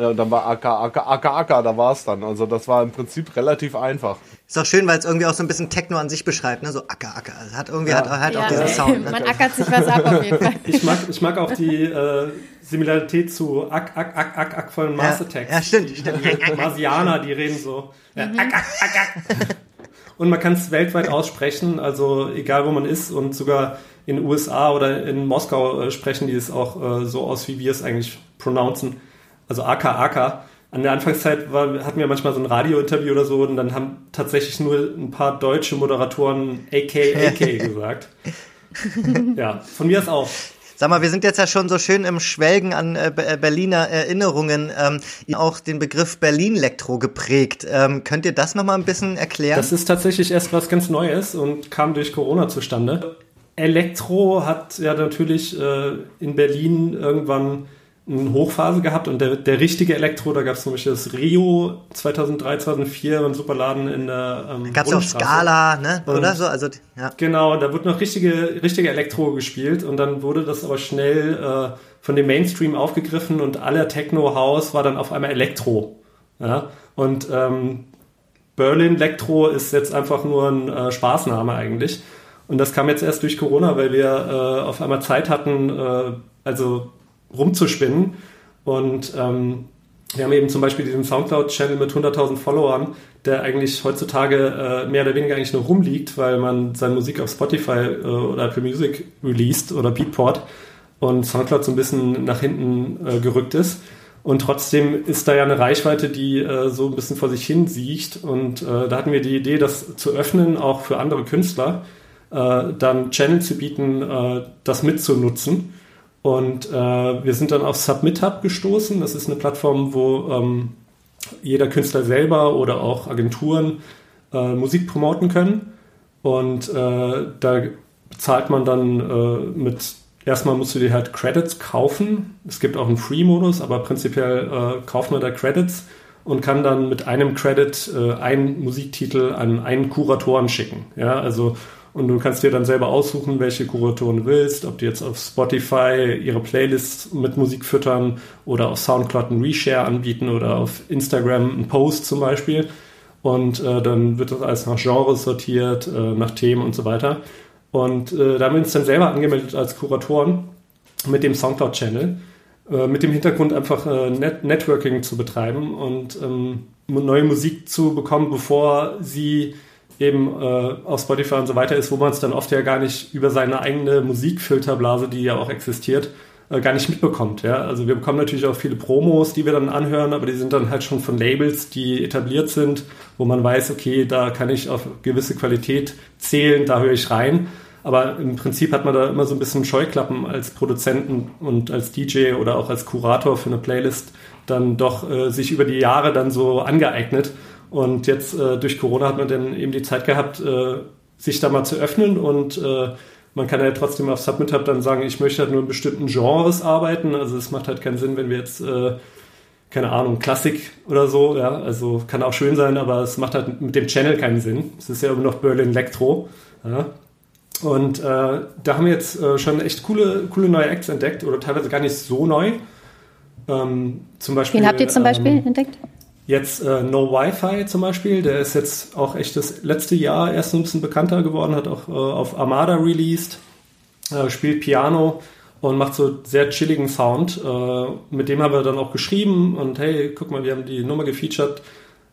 Ja, dann war AK, AK, AK, AK, da war es dann. Also das war im Prinzip relativ einfach. Ist auch schön, weil es irgendwie auch so ein bisschen Techno an sich beschreibt, ne? So Acker, Acker. Also hat irgendwie ja. hat, hat ja, auch diesen Sound. Ne? Man ackert sich was ab auf jeden Fall. Ich mag, ich mag auch die äh, Similarität zu Ack, Ack, Ack, Ack, Ack von Mars Attacks. Ja, stimmt, stimmt. Marsianer, die reden so. Mhm. Ack, Ack, Ack, Ack. Und man kann es weltweit aussprechen, also egal wo man ist und sogar in den USA oder in Moskau äh, sprechen die es auch äh, so aus, wie wir es eigentlich pronouncen. Also AK, AK an der Anfangszeit war, hatten wir manchmal so ein Radiointerview oder so und dann haben tatsächlich nur ein paar deutsche Moderatoren AK, AK gesagt. ja, von mir ist auch. Sag mal, wir sind jetzt ja schon so schön im Schwelgen an äh, äh Berliner Erinnerungen, ähm, auch den Begriff Berlin-Elektro geprägt. Ähm, könnt ihr das nochmal ein bisschen erklären? Das ist tatsächlich erst was ganz Neues und kam durch Corona zustande. Elektro hat ja natürlich äh, in Berlin irgendwann eine Hochphase gehabt und der, der richtige Elektro, da gab es zum Beispiel das Rio 2003, 2004, ein Superladen in der ähm, Gab es auch Scala, ne? oder so? Also, ja. Genau, da wurde noch richtige, richtige Elektro gespielt und dann wurde das aber schnell äh, von dem Mainstream aufgegriffen und aller Techno-House war dann auf einmal Elektro. Ja? Und ähm, Berlin Elektro ist jetzt einfach nur ein äh, Spaßname eigentlich. Und das kam jetzt erst durch Corona, weil wir äh, auf einmal Zeit hatten, äh, also rumzuspinnen. Und ähm, wir haben eben zum Beispiel diesen Soundcloud-Channel mit 100.000 Followern, der eigentlich heutzutage äh, mehr oder weniger eigentlich nur rumliegt, weil man seine Musik auf Spotify äh, oder Apple Music released oder Beatport und Soundcloud so ein bisschen nach hinten äh, gerückt ist. Und trotzdem ist da ja eine Reichweite, die äh, so ein bisschen vor sich hin sieht. Und äh, da hatten wir die Idee, das zu öffnen, auch für andere Künstler, äh, dann Channel zu bieten, äh, das mitzunutzen. Und äh, wir sind dann auf Submit Hub gestoßen. Das ist eine Plattform, wo ähm, jeder Künstler selber oder auch Agenturen äh, Musik promoten können. Und äh, da zahlt man dann äh, mit erstmal musst du dir halt Credits kaufen. Es gibt auch einen Free-Modus, aber prinzipiell äh, kauft man da Credits und kann dann mit einem Credit äh, einen Musiktitel an einen Kuratoren schicken. Ja, also und du kannst dir dann selber aussuchen, welche Kuratoren du willst, ob die jetzt auf Spotify ihre Playlists mit Musik füttern oder auf Soundcloud einen Reshare anbieten oder auf Instagram einen Post zum Beispiel. Und äh, dann wird das alles nach Genres sortiert, äh, nach Themen und so weiter. Und äh, da haben wir uns dann selber angemeldet als Kuratoren mit dem Soundcloud-Channel, äh, mit dem Hintergrund einfach äh, Net Networking zu betreiben und ähm, neue Musik zu bekommen, bevor sie eben äh, auf Spotify und so weiter ist, wo man es dann oft ja gar nicht über seine eigene Musikfilterblase, die ja auch existiert, äh, gar nicht mitbekommt. Ja? Also wir bekommen natürlich auch viele Promos, die wir dann anhören, aber die sind dann halt schon von Labels, die etabliert sind, wo man weiß, okay, da kann ich auf gewisse Qualität zählen, da höre ich rein. Aber im Prinzip hat man da immer so ein bisschen Scheuklappen als Produzenten und als DJ oder auch als Kurator für eine Playlist dann doch äh, sich über die Jahre dann so angeeignet. Und jetzt äh, durch Corona hat man dann eben die Zeit gehabt, äh, sich da mal zu öffnen und äh, man kann ja trotzdem auf Submit Hub dann sagen, ich möchte halt nur in bestimmten Genres arbeiten. Also es macht halt keinen Sinn, wenn wir jetzt, äh, keine Ahnung, Klassik oder so, ja, also kann auch schön sein, aber es macht halt mit dem Channel keinen Sinn. Es ist ja immer noch Berlin Electro. Ja. Und äh, da haben wir jetzt äh, schon echt coole, coole neue Acts entdeckt oder teilweise gar nicht so neu. Ähm, zum Beispiel, Wen habt ihr zum Beispiel ähm, entdeckt? Jetzt äh, No Wi-Fi zum Beispiel, der ist jetzt auch echt das letzte Jahr erst ein bisschen bekannter geworden, hat auch äh, auf Armada released, äh, spielt Piano und macht so sehr chilligen Sound. Äh, mit dem haben wir dann auch geschrieben und hey, guck mal, wir haben die Nummer gefeatured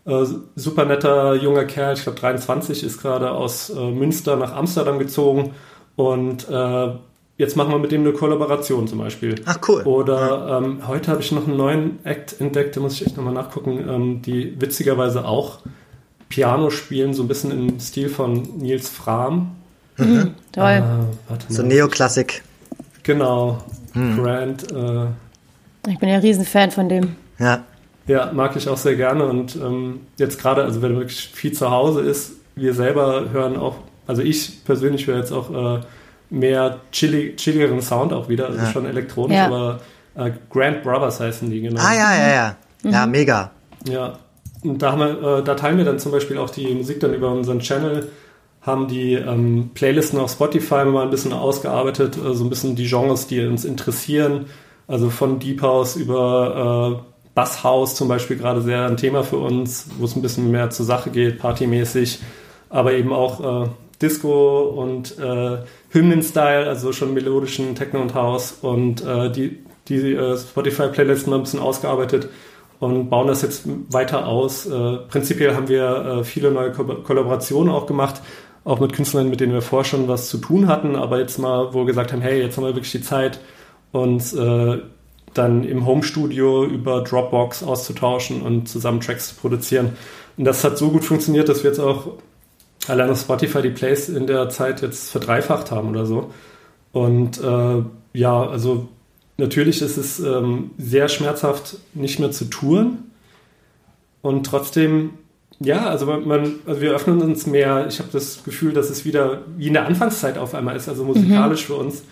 äh, super netter junger Kerl, ich glaube 23, ist gerade aus äh, Münster nach Amsterdam gezogen und jetzt machen wir mit dem eine Kollaboration zum Beispiel. Ach cool. Oder ähm, heute habe ich noch einen neuen Act entdeckt, da muss ich echt nochmal nachgucken, ähm, die witzigerweise auch Piano spielen, so ein bisschen im Stil von Nils Fram. Mhm, toll. Äh, so Neoklassik. Genau. Hm. Grand. Äh, ich bin ja ein Riesenfan von dem. Ja. Ja, mag ich auch sehr gerne. Und ähm, jetzt gerade, also wenn wirklich viel zu Hause ist, wir selber hören auch, also ich persönlich höre jetzt auch äh, mehr chilli chilligeren Sound auch wieder, also ja. schon elektronisch, ja. aber äh, Grand Brothers heißen die, genau. Ah ja, ja, ja. Mhm. Ja, mega. Ja. Und da haben wir, äh, da teilen wir dann zum Beispiel auch die Musik dann über unseren Channel, haben die ähm, Playlisten auf Spotify mal ein bisschen ausgearbeitet, äh, so ein bisschen die Genres, die uns interessieren. Also von Deep House über äh, Basshaus zum Beispiel gerade sehr ein Thema für uns, wo es ein bisschen mehr zur Sache geht, partymäßig, aber eben auch äh, Disco und äh, Hymnen-Style, also schon melodischen Techno und House und äh, die, die äh, Spotify-Playlisten haben ein bisschen ausgearbeitet und bauen das jetzt weiter aus. Äh, prinzipiell haben wir äh, viele neue Ko Kollaborationen auch gemacht, auch mit Künstlern, mit denen wir vorher schon was zu tun hatten, aber jetzt mal, wo wir gesagt haben, hey, jetzt haben wir wirklich die Zeit, uns äh, dann im Homestudio über Dropbox auszutauschen und zusammen Tracks zu produzieren. Und das hat so gut funktioniert, dass wir jetzt auch allein auf Spotify die Plays in der Zeit jetzt verdreifacht haben oder so. Und äh, ja, also natürlich ist es ähm, sehr schmerzhaft, nicht mehr zu touren. Und trotzdem, ja, also man, also wir öffnen uns mehr. Ich habe das Gefühl, dass es wieder wie in der Anfangszeit auf einmal ist, also musikalisch mhm. für uns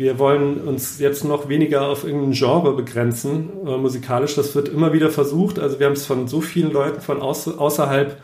wir wollen uns jetzt noch weniger auf irgendein Genre begrenzen, äh, musikalisch. Das wird immer wieder versucht. Also wir haben es von so vielen Leuten von außer, außerhalb,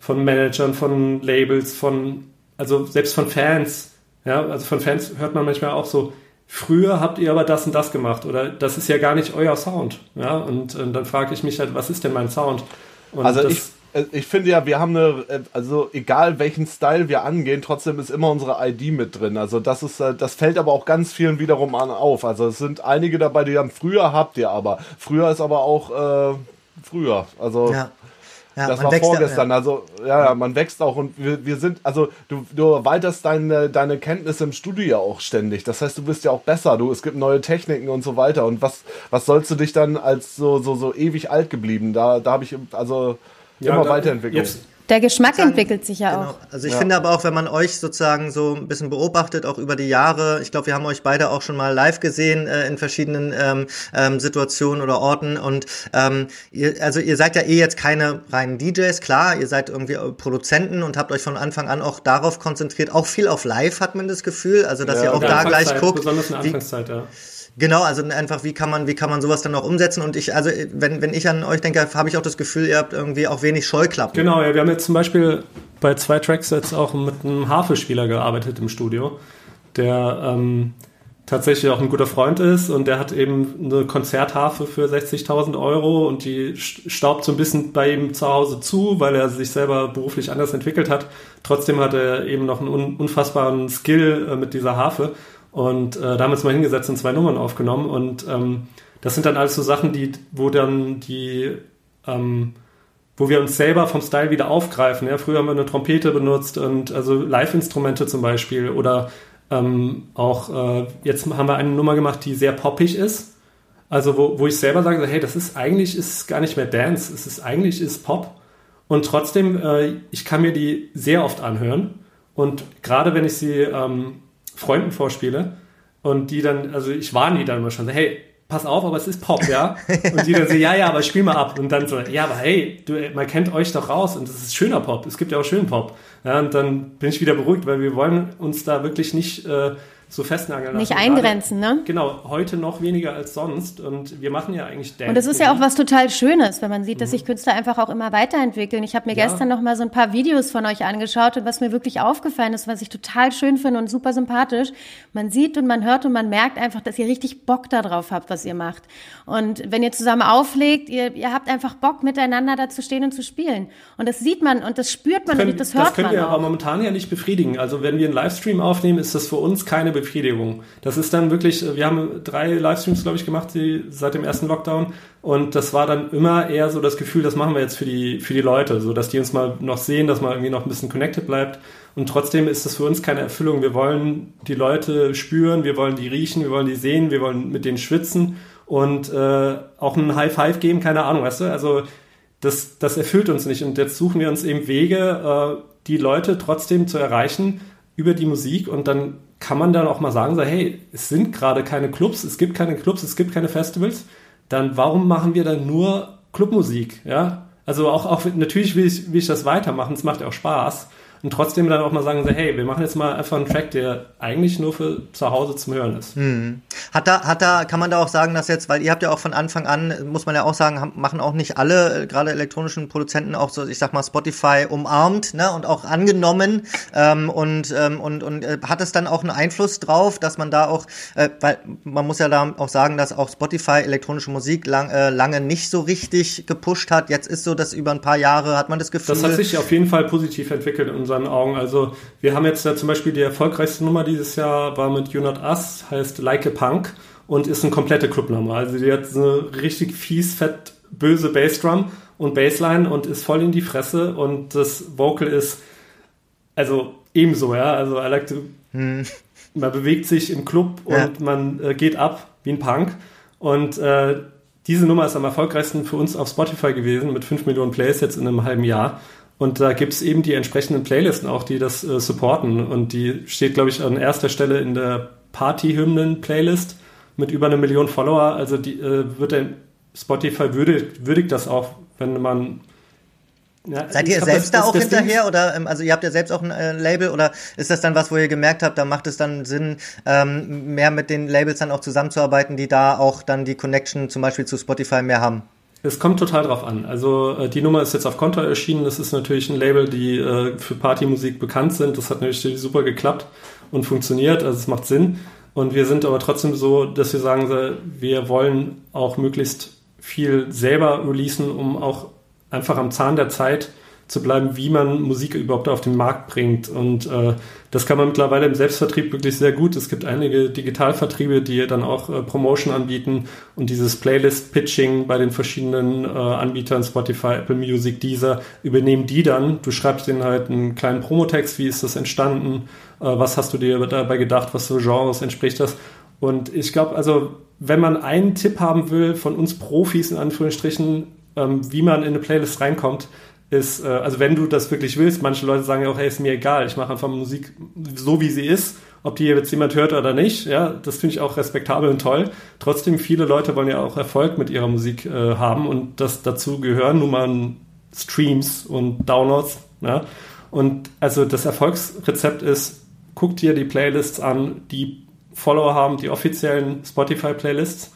von Managern, von Labels, von, also selbst von Fans. Ja, also von Fans hört man manchmal auch so, früher habt ihr aber das und das gemacht oder das ist ja gar nicht euer Sound. Ja, und, und dann frage ich mich halt, was ist denn mein Sound? Und also ich, äh, ich finde ja, wir haben eine, äh, also egal welchen Style wir angehen, trotzdem ist immer unsere ID mit drin. Also das ist, äh, das fällt aber auch ganz vielen wiederum an auf. Also es sind einige dabei, die haben früher habt ihr aber. Früher ist aber auch äh, früher. Also ja. Ja, das war vorgestern. Ja. Also ja, man wächst auch und wir, wir sind, also du, du erweiterst deine, deine Kenntnisse im Studio ja auch ständig. Das heißt, du bist ja auch besser. Du, es gibt neue Techniken und so weiter. Und was, was sollst du dich dann als so, so, so ewig alt geblieben? Da, da habe ich, also ja, Immer Weiterentwicklung. Jetzt Der Geschmack entwickelt sich ja genau. auch. Also ich ja. finde aber auch, wenn man euch sozusagen so ein bisschen beobachtet, auch über die Jahre, ich glaube, wir haben euch beide auch schon mal live gesehen äh, in verschiedenen ähm, ähm, Situationen oder Orten und ähm, ihr, also ihr seid ja eh jetzt keine reinen DJs, klar, ihr seid irgendwie Produzenten und habt euch von Anfang an auch darauf konzentriert, auch viel auf Live hat man das Gefühl, also dass ja, ihr auch da gleich guckt. Besonders in der Anfangszeit, ja. Genau, also einfach, wie kann man, wie kann man sowas dann auch umsetzen? Und ich, also wenn, wenn ich an euch denke, habe ich auch das Gefühl, ihr habt irgendwie auch wenig Scheuklappen. Genau, ja, wir haben jetzt zum Beispiel bei zwei Tracks jetzt auch mit einem Harfespieler gearbeitet im Studio, der ähm, tatsächlich auch ein guter Freund ist und der hat eben eine Konzertharfe für 60.000 Euro und die staubt so ein bisschen bei ihm zu Hause zu, weil er sich selber beruflich anders entwickelt hat. Trotzdem hat er eben noch einen unfassbaren Skill äh, mit dieser Harfe und äh, da haben wir uns mal hingesetzt und zwei Nummern aufgenommen. Und ähm, das sind dann alles so Sachen, die, wo dann die, ähm, wo wir uns selber vom Style wieder aufgreifen. Ja, früher haben wir eine Trompete benutzt und also Live-Instrumente zum Beispiel oder ähm, auch äh, jetzt haben wir eine Nummer gemacht, die sehr poppig ist. Also wo, wo ich selber sage, hey, das ist eigentlich ist gar nicht mehr Dance, es ist eigentlich ist Pop. Und trotzdem, äh, ich kann mir die sehr oft anhören. Und gerade wenn ich sie ähm, Freunden vorspiele und die dann, also ich warne die dann immer schon, so, hey, pass auf, aber es ist Pop, ja? Und die dann so, ja, ja, aber spiel mal ab. Und dann so, ja, aber hey, du, man kennt euch doch raus und es ist schöner Pop. Es gibt ja auch schönen Pop. Ja, und dann bin ich wieder beruhigt, weil wir wollen uns da wirklich nicht äh, so festnageln lassen. Nicht eingrenzen, ne? Genau, heute noch weniger als sonst und wir machen ja eigentlich Dance. Und das ist ja auch was total Schönes, wenn man sieht, dass sich mhm. Künstler einfach auch immer weiterentwickeln. Ich habe mir ja. gestern noch mal so ein paar Videos von euch angeschaut und was mir wirklich aufgefallen ist, was ich total schön finde und super sympathisch, man sieht und man hört und man merkt einfach, dass ihr richtig Bock darauf habt, was ihr macht. Und wenn ihr zusammen auflegt, ihr, ihr habt einfach Bock miteinander da zu stehen und zu spielen. Und das sieht man und das spürt man können, und das hört man Das können wir auch. aber momentan ja nicht befriedigen. Also wenn wir einen Livestream aufnehmen, ist das für uns keine Befriedigung. Das ist dann wirklich, wir haben drei Livestreams, glaube ich, gemacht die, seit dem ersten Lockdown und das war dann immer eher so das Gefühl, das machen wir jetzt für die, für die Leute, so dass die uns mal noch sehen, dass man irgendwie noch ein bisschen connected bleibt und trotzdem ist das für uns keine Erfüllung. Wir wollen die Leute spüren, wir wollen die riechen, wir wollen die sehen, wir wollen mit denen schwitzen und äh, auch ein High Five geben, keine Ahnung, weißt du, also das, das erfüllt uns nicht und jetzt suchen wir uns eben Wege, äh, die Leute trotzdem zu erreichen über die Musik und dann kann man dann auch mal sagen, so, hey, es sind gerade keine Clubs, es gibt keine Clubs, es gibt keine Festivals, dann warum machen wir dann nur Clubmusik, ja? Also auch, auch natürlich will ich, will ich das weitermachen, es macht ja auch Spaß, und trotzdem dann auch mal sagen, so, hey, wir machen jetzt mal einfach einen Track, der eigentlich nur für zu Hause zum Hören ist. Hm. Hat da, hat da, kann man da auch sagen, dass jetzt, weil ihr habt ja auch von Anfang an, muss man ja auch sagen, machen auch nicht alle, äh, gerade elektronischen Produzenten auch so, ich sag mal, Spotify umarmt, ne, und auch angenommen, ähm, und, ähm, und, und äh, hat es dann auch einen Einfluss drauf, dass man da auch, äh, weil man muss ja da auch sagen, dass auch Spotify elektronische Musik lang, äh, lange nicht so richtig gepusht hat. Jetzt ist so, dass über ein paar Jahre hat man das Gefühl. Das hat sich auf jeden Fall positiv entwickelt in unseren Augen. Also wir haben jetzt ja zum Beispiel die erfolgreichste Nummer dieses Jahr war mit You Not Us, heißt Like a Punk und ist eine komplette Clubnummer. Also die hat so eine richtig fies, fett, böse Bassdrum und Bassline und ist voll in die Fresse und das Vocal ist also ebenso, ja. Also I like to, hm. man bewegt sich im Club und ja. man äh, geht ab wie ein Punk und äh, diese Nummer ist am erfolgreichsten für uns auf Spotify gewesen mit 5 Millionen Plays jetzt in einem halben Jahr. Und da gibt es eben die entsprechenden Playlisten auch, die das äh, supporten. Und die steht, glaube ich, an erster Stelle in der Party-Hymnen-Playlist mit über eine Million Follower. Also die äh, wird der Spotify würdigt, würdigt das auch, wenn man ja, Seid ihr selbst das, da auch das hinterher oder ähm, also ihr habt ja selbst auch ein äh, Label oder ist das dann was, wo ihr gemerkt habt, da macht es dann Sinn, ähm, mehr mit den Labels dann auch zusammenzuarbeiten, die da auch dann die Connection zum Beispiel zu Spotify mehr haben? Es kommt total drauf an. Also äh, die Nummer ist jetzt auf Konto erschienen. Das ist natürlich ein Label, die äh, für Partymusik bekannt sind. Das hat natürlich super geklappt und funktioniert. Also es macht Sinn. Und wir sind aber trotzdem so, dass wir sagen, wir wollen auch möglichst viel selber releasen, um auch einfach am Zahn der Zeit zu bleiben, wie man Musik überhaupt auf den Markt bringt. Und äh, das kann man mittlerweile im Selbstvertrieb wirklich sehr gut. Es gibt einige Digitalvertriebe, die dann auch äh, Promotion anbieten und dieses Playlist-Pitching bei den verschiedenen äh, Anbietern, Spotify, Apple Music, Deezer, übernehmen die dann. Du schreibst denen halt einen kleinen Promotext, wie ist das entstanden, äh, was hast du dir dabei gedacht, was für Genres entspricht das. Und ich glaube, also wenn man einen Tipp haben will von uns Profis in Anführungsstrichen, ähm, wie man in eine Playlist reinkommt, ist, äh, also wenn du das wirklich willst, manche Leute sagen ja auch, hey, ist mir egal, ich mache einfach Musik so, wie sie ist, ob die jetzt jemand hört oder nicht, ja, das finde ich auch respektabel und toll. Trotzdem, viele Leute wollen ja auch Erfolg mit ihrer Musik äh, haben und das dazu gehören nun mal Streams und Downloads, ja. Und also das Erfolgsrezept ist, guck dir die Playlists an, die Follower haben, die offiziellen Spotify-Playlists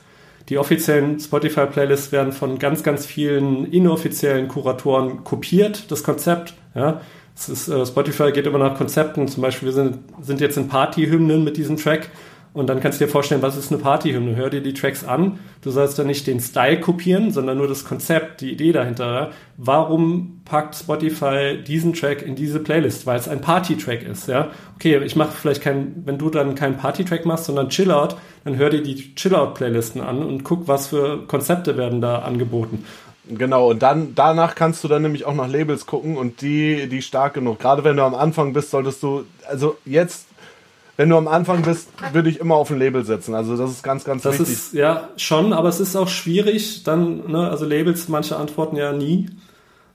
die offiziellen Spotify-Playlists werden von ganz, ganz vielen inoffiziellen Kuratoren kopiert, das Konzept. Ja. Ist, äh, Spotify geht immer nach Konzepten. Zum Beispiel, wir sind, sind jetzt in Partyhymnen mit diesem Track. Und dann kannst du dir vorstellen, was ist eine Partyhymne? Hör dir die Tracks an. Du sollst dann nicht den Style kopieren, sondern nur das Konzept, die Idee dahinter. Warum packt Spotify diesen Track in diese Playlist? Weil es ein Party-Track ist, ja. Okay, ich mache vielleicht kein, wenn du dann keinen Party-Track machst, sondern Chill-Out, dann hör dir die Chill-Out-Playlisten an und guck, was für Konzepte werden da angeboten. Genau, und dann danach kannst du dann nämlich auch nach Labels gucken und die, die stark genug. Gerade wenn du am Anfang bist, solltest du, also jetzt wenn du am Anfang bist, würde ich immer auf ein Label setzen. Also das ist ganz, ganz das wichtig. Ist ja schon, aber es ist auch schwierig, dann, ne, also Labels, manche antworten ja nie.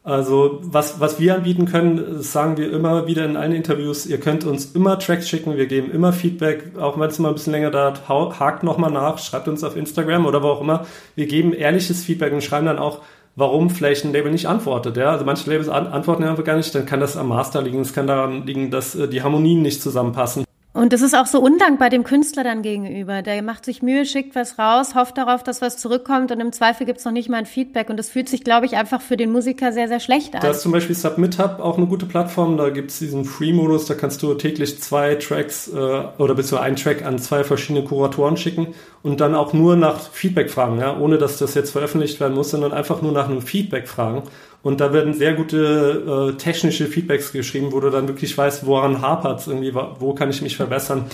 Also was, was wir anbieten können, sagen wir immer wieder in allen Interviews, ihr könnt uns immer Tracks schicken, wir geben immer Feedback, auch wenn es mal ein bisschen länger dauert, hakt nochmal nach, schreibt uns auf Instagram oder wo auch immer. Wir geben ehrliches Feedback und schreiben dann auch, warum vielleicht ein Label nicht antwortet. Ja? Also manche Labels antworten einfach gar nicht, dann kann das am Master liegen, es kann daran liegen, dass äh, die Harmonien nicht zusammenpassen. Und das ist auch so undankbar dem Künstler dann gegenüber. Der macht sich Mühe, schickt was raus, hofft darauf, dass was zurückkommt und im Zweifel gibt's noch nicht mal ein Feedback. Und das fühlt sich, glaube ich, einfach für den Musiker sehr, sehr schlecht an. Da ist zum Beispiel Submit Hub auch eine gute Plattform. Da gibt's diesen Free-Modus, da kannst du täglich zwei Tracks äh, oder bis zu einen Track an zwei verschiedene Kuratoren schicken und dann auch nur nach Feedback fragen, ja, ohne dass das jetzt veröffentlicht werden muss, sondern einfach nur nach einem Feedback fragen. Und da werden sehr gute äh, technische Feedbacks geschrieben, wo du dann wirklich weißt, woran hapert irgendwie, wo kann ich mich verbessern.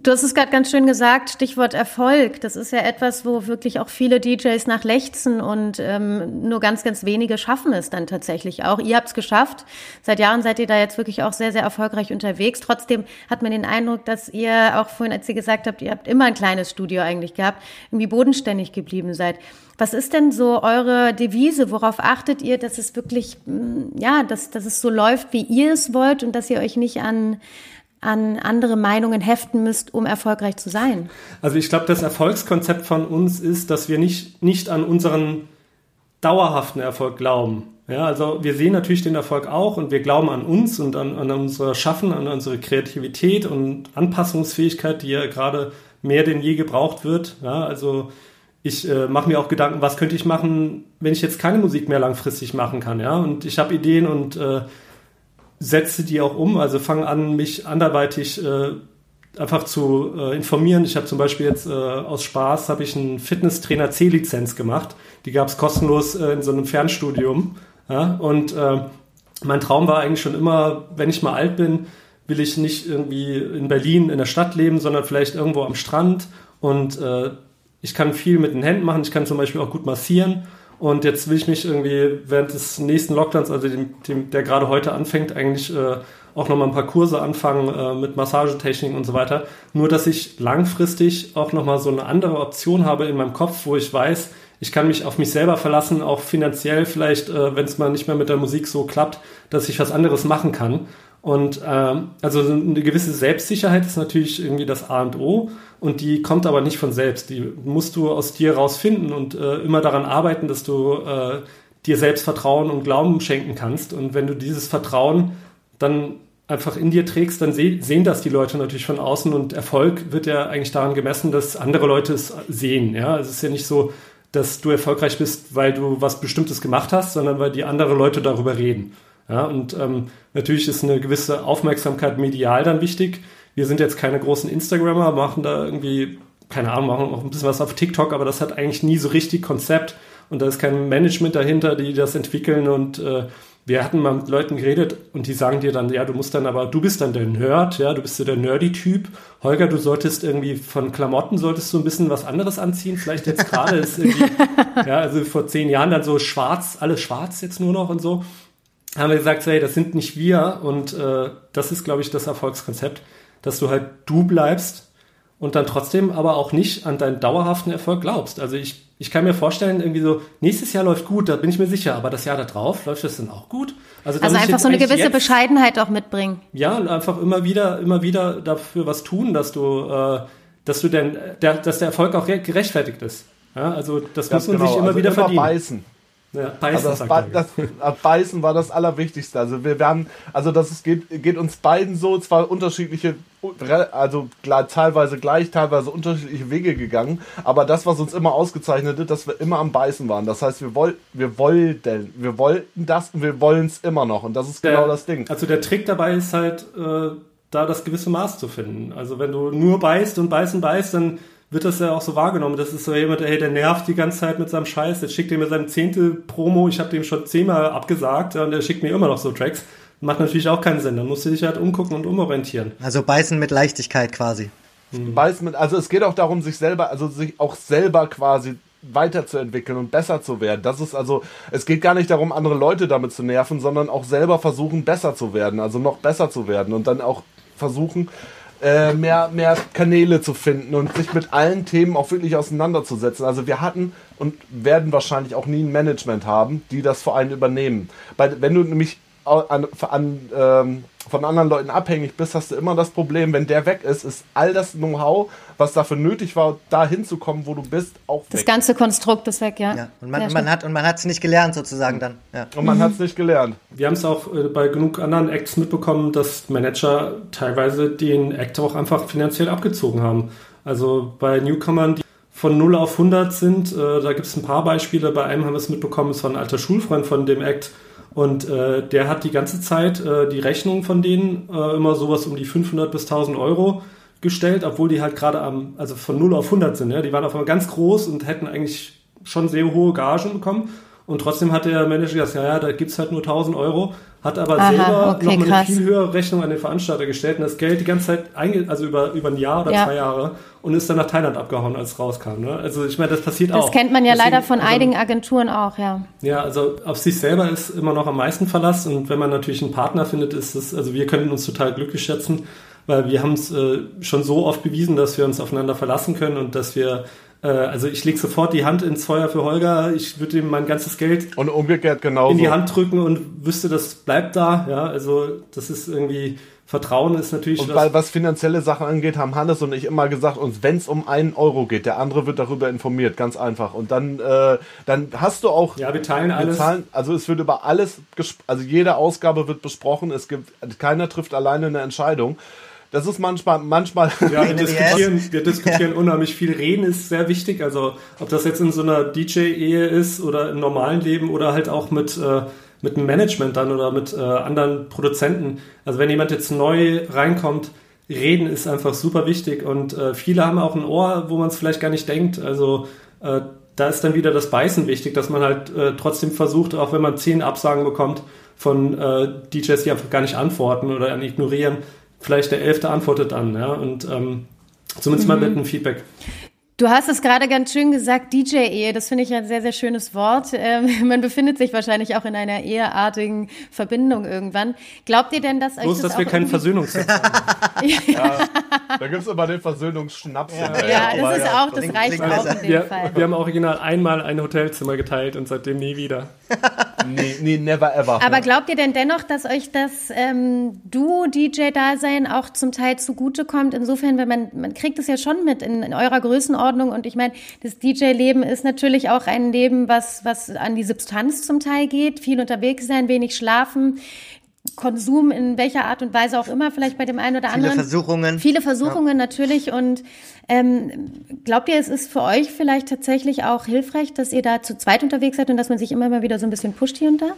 Du hast es gerade ganz schön gesagt, Stichwort Erfolg. Das ist ja etwas, wo wirklich auch viele DJs nach lechzen und ähm, nur ganz, ganz wenige schaffen es dann tatsächlich auch. Ihr habt es geschafft. Seit Jahren seid ihr da jetzt wirklich auch sehr, sehr erfolgreich unterwegs. Trotzdem hat man den Eindruck, dass ihr auch vorhin, als ihr gesagt habt, ihr habt immer ein kleines Studio eigentlich gehabt, irgendwie bodenständig geblieben seid. Was ist denn so eure Devise? Worauf achtet ihr, dass es wirklich, mm, ja, dass, dass es so läuft, wie ihr es wollt und dass ihr euch nicht an an andere Meinungen heften müsst, um erfolgreich zu sein? Also ich glaube, das Erfolgskonzept von uns ist, dass wir nicht, nicht an unseren dauerhaften Erfolg glauben. Ja, also wir sehen natürlich den Erfolg auch und wir glauben an uns und an, an unser Schaffen, an unsere Kreativität und Anpassungsfähigkeit, die ja gerade mehr denn je gebraucht wird. Ja, also ich äh, mache mir auch Gedanken, was könnte ich machen, wenn ich jetzt keine Musik mehr langfristig machen kann. Ja, und ich habe Ideen und äh, setze die auch um, also fange an, mich anderweitig äh, einfach zu äh, informieren. Ich habe zum Beispiel jetzt äh, aus Spaß habe ich einen Fitnesstrainer C-Lizenz gemacht. Die gab es kostenlos äh, in so einem Fernstudium. Ja? Und äh, mein Traum war eigentlich schon immer, wenn ich mal alt bin, will ich nicht irgendwie in Berlin in der Stadt leben, sondern vielleicht irgendwo am Strand. Und äh, ich kann viel mit den Händen machen. Ich kann zum Beispiel auch gut massieren. Und jetzt will ich mich irgendwie während des nächsten Lockdowns, also dem, dem, der gerade heute anfängt, eigentlich äh, auch nochmal ein paar Kurse anfangen äh, mit Massagetechniken und so weiter. Nur, dass ich langfristig auch nochmal so eine andere Option habe in meinem Kopf, wo ich weiß, ich kann mich auf mich selber verlassen, auch finanziell vielleicht, äh, wenn es mal nicht mehr mit der Musik so klappt, dass ich was anderes machen kann. Und ähm, also eine gewisse Selbstsicherheit ist natürlich irgendwie das A und O und die kommt aber nicht von selbst. Die musst du aus dir rausfinden und äh, immer daran arbeiten, dass du äh, dir selbst Vertrauen und Glauben schenken kannst. Und wenn du dieses Vertrauen dann einfach in dir trägst, dann seh, sehen das die Leute natürlich von außen und Erfolg wird ja eigentlich daran gemessen, dass andere Leute es sehen. Ja, es ist ja nicht so, dass du erfolgreich bist, weil du was Bestimmtes gemacht hast, sondern weil die andere Leute darüber reden. Ja, und ähm, natürlich ist eine gewisse Aufmerksamkeit medial dann wichtig. Wir sind jetzt keine großen Instagrammer, machen da irgendwie, keine Ahnung, machen auch ein bisschen was auf TikTok, aber das hat eigentlich nie so richtig Konzept und da ist kein Management dahinter, die das entwickeln und äh, wir hatten mal mit Leuten geredet und die sagen dir dann, ja, du musst dann aber, du bist dann der Nerd, ja, du bist so der Nerdy-Typ. Holger, du solltest irgendwie von Klamotten solltest du ein bisschen was anderes anziehen. Vielleicht jetzt gerade ist irgendwie, ja, also vor zehn Jahren dann so schwarz, alles schwarz jetzt nur noch und so haben wir gesagt, hey, das sind nicht wir und äh, das ist, glaube ich, das Erfolgskonzept, dass du halt du bleibst und dann trotzdem aber auch nicht an deinen dauerhaften Erfolg glaubst. Also ich, ich kann mir vorstellen, irgendwie so, nächstes Jahr läuft gut, da bin ich mir sicher, aber das Jahr da drauf läuft das dann auch gut? Also, also einfach so eine gewisse jetzt, Bescheidenheit auch mitbringen. Ja, und einfach immer wieder, immer wieder dafür was tun, dass du, äh, dass du denn, der, dass der Erfolg auch gerechtfertigt ist. Ja, also das Ganz muss man genau. sich immer also wieder immer verdienen. Beißen. Ja, beißen, also das, das, das, Beißen war das Allerwichtigste. Also wir, haben, also das ist, geht, geht uns beiden so, zwar unterschiedliche, also teilweise gleich, teilweise unterschiedliche Wege gegangen, aber das, was uns immer ausgezeichnet hat, dass wir immer am Beißen waren. Das heißt, wir, woll, wir wollten, wir wollten das und wir wollen es immer noch. Und das ist der, genau das Ding. Also der Trick dabei ist halt, äh, da das gewisse Maß zu finden. Also wenn du nur beißt und beißen beißt, dann wird das ja auch so wahrgenommen. Das ist so jemand, hey, der nervt die ganze Zeit mit seinem Scheiß. Jetzt schickt er mir seine zehnte Promo. Ich habe dem schon zehnmal abgesagt und er schickt mir immer noch so Tracks. Macht natürlich auch keinen Sinn. Dann musst du dich halt umgucken und umorientieren. Also beißen mit Leichtigkeit quasi. Mhm. Beißen mit, also es geht auch darum, sich selber, also sich auch selber quasi weiterzuentwickeln und besser zu werden. Das ist also, es geht gar nicht darum, andere Leute damit zu nerven, sondern auch selber versuchen, besser zu werden, also noch besser zu werden und dann auch versuchen, äh, mehr, mehr Kanäle zu finden und sich mit allen Themen auch wirklich auseinanderzusetzen. Also wir hatten und werden wahrscheinlich auch nie ein Management haben, die das vor allem übernehmen. Weil wenn du nämlich an, an ähm, von anderen Leuten abhängig bist, hast du immer das Problem, wenn der weg ist, ist all das Know-how, was dafür nötig war, da hinzukommen, wo du bist, auch weg. Das ganze Konstrukt ist weg, ja. ja. Und man, ja, man hat und man hat es nicht gelernt sozusagen dann. Ja. Und man mhm. hat es nicht gelernt. Wir haben es auch äh, bei genug anderen Acts mitbekommen, dass Manager teilweise den Act auch einfach finanziell abgezogen haben. Also bei Newcomern, die von 0 auf 100 sind, äh, da gibt es ein paar Beispiele. Bei einem haben wir es mitbekommen, es war ein alter Schulfreund von dem Act, und äh, der hat die ganze Zeit äh, die Rechnung von denen äh, immer sowas um die 500 bis 1000 Euro gestellt, obwohl die halt gerade am, also von 0 auf 100 sind. Ja? Die waren auf einmal ganz groß und hätten eigentlich schon sehr hohe Gagen bekommen. Und trotzdem hat der Manager gesagt, ja, ja, da gibt's halt nur 1000 Euro, hat aber Aha, selber okay, noch mal eine viel höhere Rechnung an den Veranstalter gestellt und das Geld die ganze Zeit, einge also über, über ein Jahr oder ja. zwei Jahre und ist dann nach Thailand abgehauen, als es rauskam. Ne? Also ich meine, das passiert das auch. Das kennt man ja Deswegen, leider von also, einigen Agenturen auch, ja. Ja, also auf sich selber ist immer noch am meisten Verlass und wenn man natürlich einen Partner findet, ist es, also wir können uns total glücklich schätzen, weil wir haben es äh, schon so oft bewiesen, dass wir uns aufeinander verlassen können und dass wir äh, also ich lege sofort die Hand ins Feuer für Holger. Ich würde ihm mein ganzes Geld und umgekehrt genauso. in die Hand drücken und wüsste, das bleibt da. Ja, also das ist irgendwie Vertrauen ist natürlich. Und weil was finanzielle Sachen angeht, haben Hannes und ich immer gesagt, uns wenn es um einen Euro geht, der andere wird darüber informiert, ganz einfach. Und dann, äh, dann hast du auch. Ja, wir teilen alles. Zahlen, also es wird über alles, also jede Ausgabe wird besprochen. Es gibt keiner trifft alleine eine Entscheidung. Das ist manchmal, manchmal. Ja, wir diskutieren, wir diskutieren unheimlich viel. Reden ist sehr wichtig. Also, ob das jetzt in so einer DJ-Ehe ist oder im normalen Leben oder halt auch mit, äh, mit einem Management dann oder mit äh, anderen Produzenten. Also, wenn jemand jetzt neu reinkommt, reden ist einfach super wichtig und äh, viele haben auch ein Ohr, wo man es vielleicht gar nicht denkt. Also, äh, da ist dann wieder das Beißen wichtig, dass man halt äh, trotzdem versucht, auch wenn man zehn Absagen bekommt von äh, DJs, die einfach gar nicht antworten oder ignorieren, vielleicht der Elfte antwortet dann, ja, und ähm, zumindest mhm. mal mit einem Feedback. Du hast es gerade ganz schön gesagt, DJ-Ehe, das finde ich ein sehr, sehr schönes Wort. Ähm, man befindet sich wahrscheinlich auch in einer eheartigen Verbindung irgendwann. Glaubt ihr denn, dass euch Bloß, das dass wir keinen Versöhnungsex haben. ja, da gibt es immer den Versöhnungsschnaps. Ja, ja das ist auch, das reicht auch in dem wir, Fall. Wir haben original einmal ein Hotelzimmer geteilt und seitdem nie wieder. nee, nee, never ever. Aber glaubt ihr denn dennoch, dass euch das ähm, Duo-DJ-Dasein auch zum Teil zugutekommt? Insofern, weil man, man kriegt es ja schon mit in, in eurer Größenordnung Ordnung. Und ich meine, das DJ-Leben ist natürlich auch ein Leben, was, was an die Substanz zum Teil geht. Viel unterwegs sein, wenig schlafen. Konsum in welcher Art und Weise auch immer, vielleicht bei dem einen oder anderen. Viele Versuchungen. Viele Versuchungen ja. natürlich. Und ähm, glaubt ihr, es ist für euch vielleicht tatsächlich auch hilfreich, dass ihr da zu zweit unterwegs seid und dass man sich immer mal wieder so ein bisschen pusht hier und da?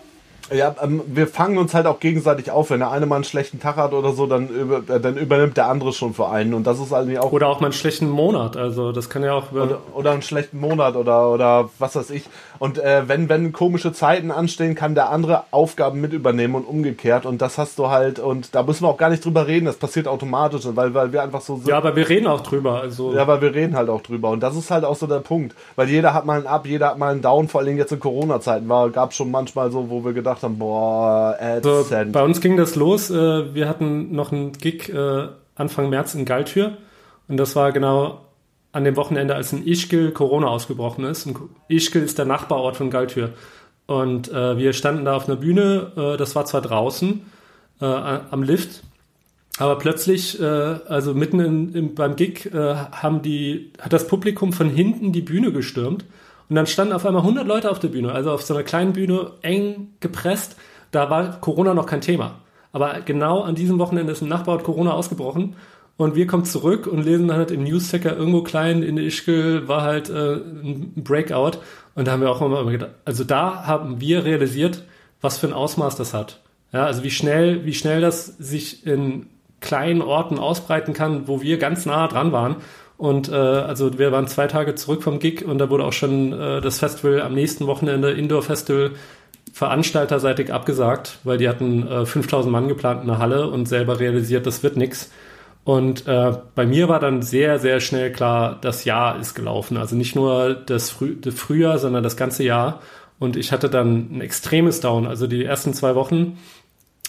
Ja, ähm, wir fangen uns halt auch gegenseitig auf. Wenn der eine mal einen schlechten Tag hat oder so, dann, über, äh, dann übernimmt der andere schon für einen. Und das ist eigentlich auch. Oder auch mal einen schlechten Monat. Also, das kann ja auch. Oder, oder einen schlechten Monat oder, oder was weiß ich. Und äh, wenn, wenn komische Zeiten anstehen, kann der andere Aufgaben mit übernehmen und umgekehrt. Und das hast du halt. Und da müssen wir auch gar nicht drüber reden. Das passiert automatisch, weil, weil wir einfach so sind. Ja, aber wir reden auch drüber. Also. Ja, aber wir reden halt auch drüber. Und das ist halt auch so der Punkt. Weil jeder hat mal einen Up, jeder hat mal einen Down. Vor allem jetzt in Corona-Zeiten gab es schon manchmal so, wo wir gedacht haben, boah, also, bei uns ging das los. Äh, wir hatten noch einen Gig äh, Anfang März in Galtür und das war genau an dem Wochenende, als in Ischgl Corona ausgebrochen ist. Und Ischgl ist der Nachbarort von Galtür. Und äh, wir standen da auf einer Bühne, äh, das war zwar draußen äh, am Lift, aber plötzlich, äh, also mitten in, in, beim Gig, äh, haben die, hat das Publikum von hinten die Bühne gestürmt. Und dann standen auf einmal 100 Leute auf der Bühne, also auf so einer kleinen Bühne, eng gepresst. Da war Corona noch kein Thema. Aber genau an diesem Wochenende ist ein Nachbarort Corona ausgebrochen. Und wir kommen zurück und lesen dann halt im Newsticker irgendwo klein in Ischgl war halt äh, ein Breakout. Und da haben wir auch immer gedacht, also da haben wir realisiert, was für ein Ausmaß das hat. Ja, also wie schnell, wie schnell das sich in kleinen Orten ausbreiten kann, wo wir ganz nah dran waren. Und äh, also wir waren zwei Tage zurück vom Gig und da wurde auch schon äh, das Festival am nächsten Wochenende, Indoor Festival, veranstalterseitig abgesagt, weil die hatten äh, 5000 Mann geplant in der Halle und selber realisiert, das wird nix. Und äh, bei mir war dann sehr, sehr schnell klar, das Jahr ist gelaufen. Also nicht nur das, Früh das Frühjahr, sondern das ganze Jahr. Und ich hatte dann ein extremes Down. Also die ersten zwei Wochen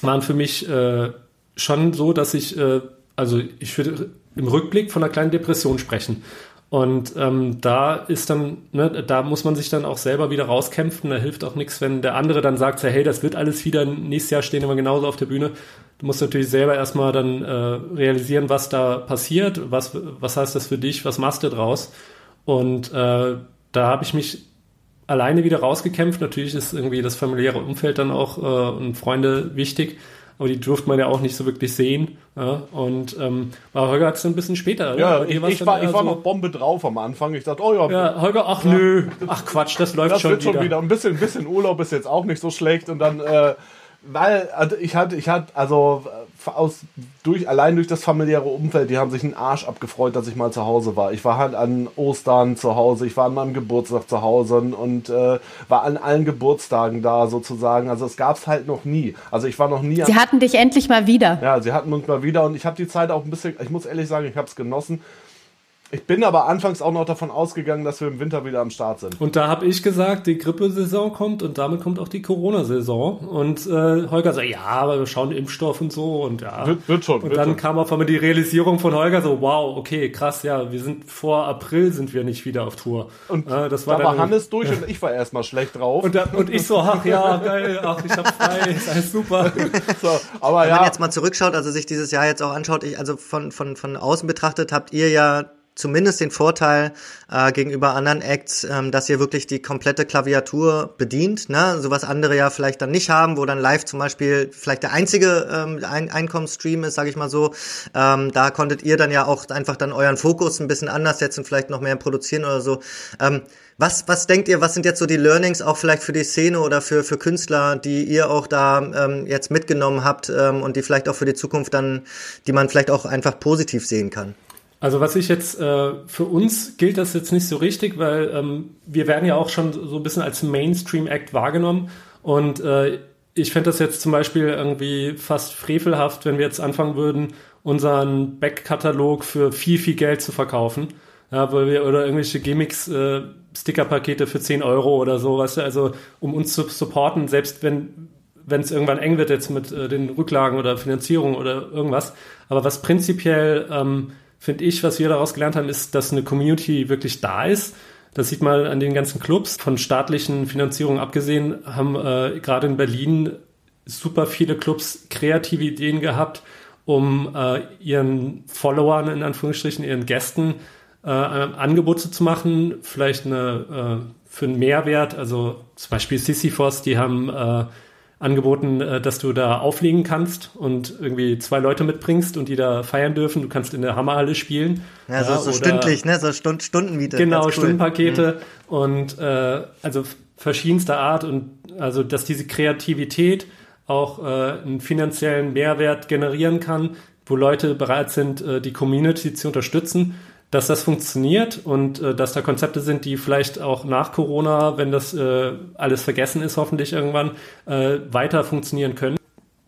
waren für mich äh, schon so, dass ich, äh, also ich würde im Rückblick von einer kleinen Depression sprechen. Und ähm, da ist dann, ne, da muss man sich dann auch selber wieder rauskämpfen. Da hilft auch nichts, wenn der andere dann sagt, hey, das wird alles wieder, nächstes Jahr stehen wir genauso auf der Bühne. Du musst natürlich selber erstmal dann äh, realisieren, was da passiert, was, was heißt das für dich, was machst du draus. Und äh, da habe ich mich alleine wieder rausgekämpft. Natürlich ist irgendwie das familiäre Umfeld dann auch äh, und Freunde wichtig aber die durfte man ja auch nicht so wirklich sehen. Ja? Und ähm, bei Holger hat es ein bisschen später. Ja, ich, ich, war, ich war noch Bombe drauf am Anfang. Ich dachte, oh ja. Ja, Holger, ach ja, nö, ach Quatsch, das läuft das schon, wird wieder. schon wieder. Ein bisschen, ein bisschen Urlaub ist jetzt auch nicht so schlecht. Und dann, äh, weil also ich hatte, ich hatte, also aus, durch, allein durch das familiäre Umfeld, die haben sich einen Arsch abgefreut, dass ich mal zu Hause war. Ich war halt an Ostern zu Hause, ich war an meinem Geburtstag zu Hause und äh, war an allen Geburtstagen da sozusagen. Also es gab es halt noch nie. Also ich war noch nie. Sie hatten dich endlich mal wieder. Ja, sie hatten uns mal wieder und ich habe die Zeit auch ein bisschen, ich muss ehrlich sagen, ich habe es genossen. Ich bin aber anfangs auch noch davon ausgegangen, dass wir im Winter wieder am Start sind. Und da habe ich gesagt, die Grippesaison kommt und damit kommt auch die Corona-Saison. Und äh, Holger so, ja, aber wir schauen Impfstoff und so und ja. Wird, wird schon. Und wird dann schon. kam auf einmal die Realisierung von Holger so, wow, okay, krass, ja, wir sind vor April sind wir nicht wieder auf Tour. Und äh, das war da war Hannes durch und ich war erstmal schlecht drauf. Und, da, und ich so, ach ja, geil, ach, ich hab frei, ist alles super. so, aber Wenn ja. man jetzt mal zurückschaut, also sich dieses Jahr jetzt auch anschaut, ich, also von, von, von außen betrachtet habt ihr ja zumindest den Vorteil äh, gegenüber anderen Acts, ähm, dass ihr wirklich die komplette Klaviatur bedient, ne? so was andere ja vielleicht dann nicht haben, wo dann live zum Beispiel vielleicht der einzige ähm, Ein Einkommensstream ist, sage ich mal so. Ähm, da konntet ihr dann ja auch einfach dann euren Fokus ein bisschen anders setzen, vielleicht noch mehr produzieren oder so. Ähm, was, was denkt ihr, was sind jetzt so die Learnings auch vielleicht für die Szene oder für, für Künstler, die ihr auch da ähm, jetzt mitgenommen habt ähm, und die vielleicht auch für die Zukunft dann, die man vielleicht auch einfach positiv sehen kann? Also was ich jetzt, äh, für uns gilt das jetzt nicht so richtig, weil ähm, wir werden ja auch schon so ein bisschen als Mainstream-Act wahrgenommen und äh, ich fände das jetzt zum Beispiel irgendwie fast frevelhaft, wenn wir jetzt anfangen würden, unseren Backkatalog für viel, viel Geld zu verkaufen. Ja, weil wir, oder irgendwelche Gimmicks, äh, Stickerpakete für 10 Euro oder so, weißt du, also um uns zu supporten, selbst wenn wenn es irgendwann eng wird jetzt mit äh, den Rücklagen oder Finanzierung oder irgendwas. Aber was prinzipiell ähm, finde ich, was wir daraus gelernt haben, ist, dass eine Community wirklich da ist. Das sieht man an den ganzen Clubs. Von staatlichen Finanzierungen abgesehen haben äh, gerade in Berlin super viele Clubs kreative Ideen gehabt, um äh, ihren Followern, in Anführungsstrichen, ihren Gästen äh, Angebote zu machen, vielleicht eine äh, für einen Mehrwert, also zum Beispiel Sisyphos, die haben äh, angeboten, äh, dass du da auflegen kannst und irgendwie zwei Leute mitbringst und die da feiern dürfen. Du kannst in der Hammerhalle spielen. Ja, so, so stündlich, ne? So Stund, Stundenmiete. Genau, cool. Stundenpakete und äh, also verschiedenster Art und also dass diese Kreativität auch äh, einen finanziellen Mehrwert generieren kann, wo Leute bereit sind, äh, die Community zu unterstützen, dass das funktioniert und äh, dass da Konzepte sind, die vielleicht auch nach Corona, wenn das äh, alles vergessen ist, hoffentlich irgendwann äh, weiter funktionieren können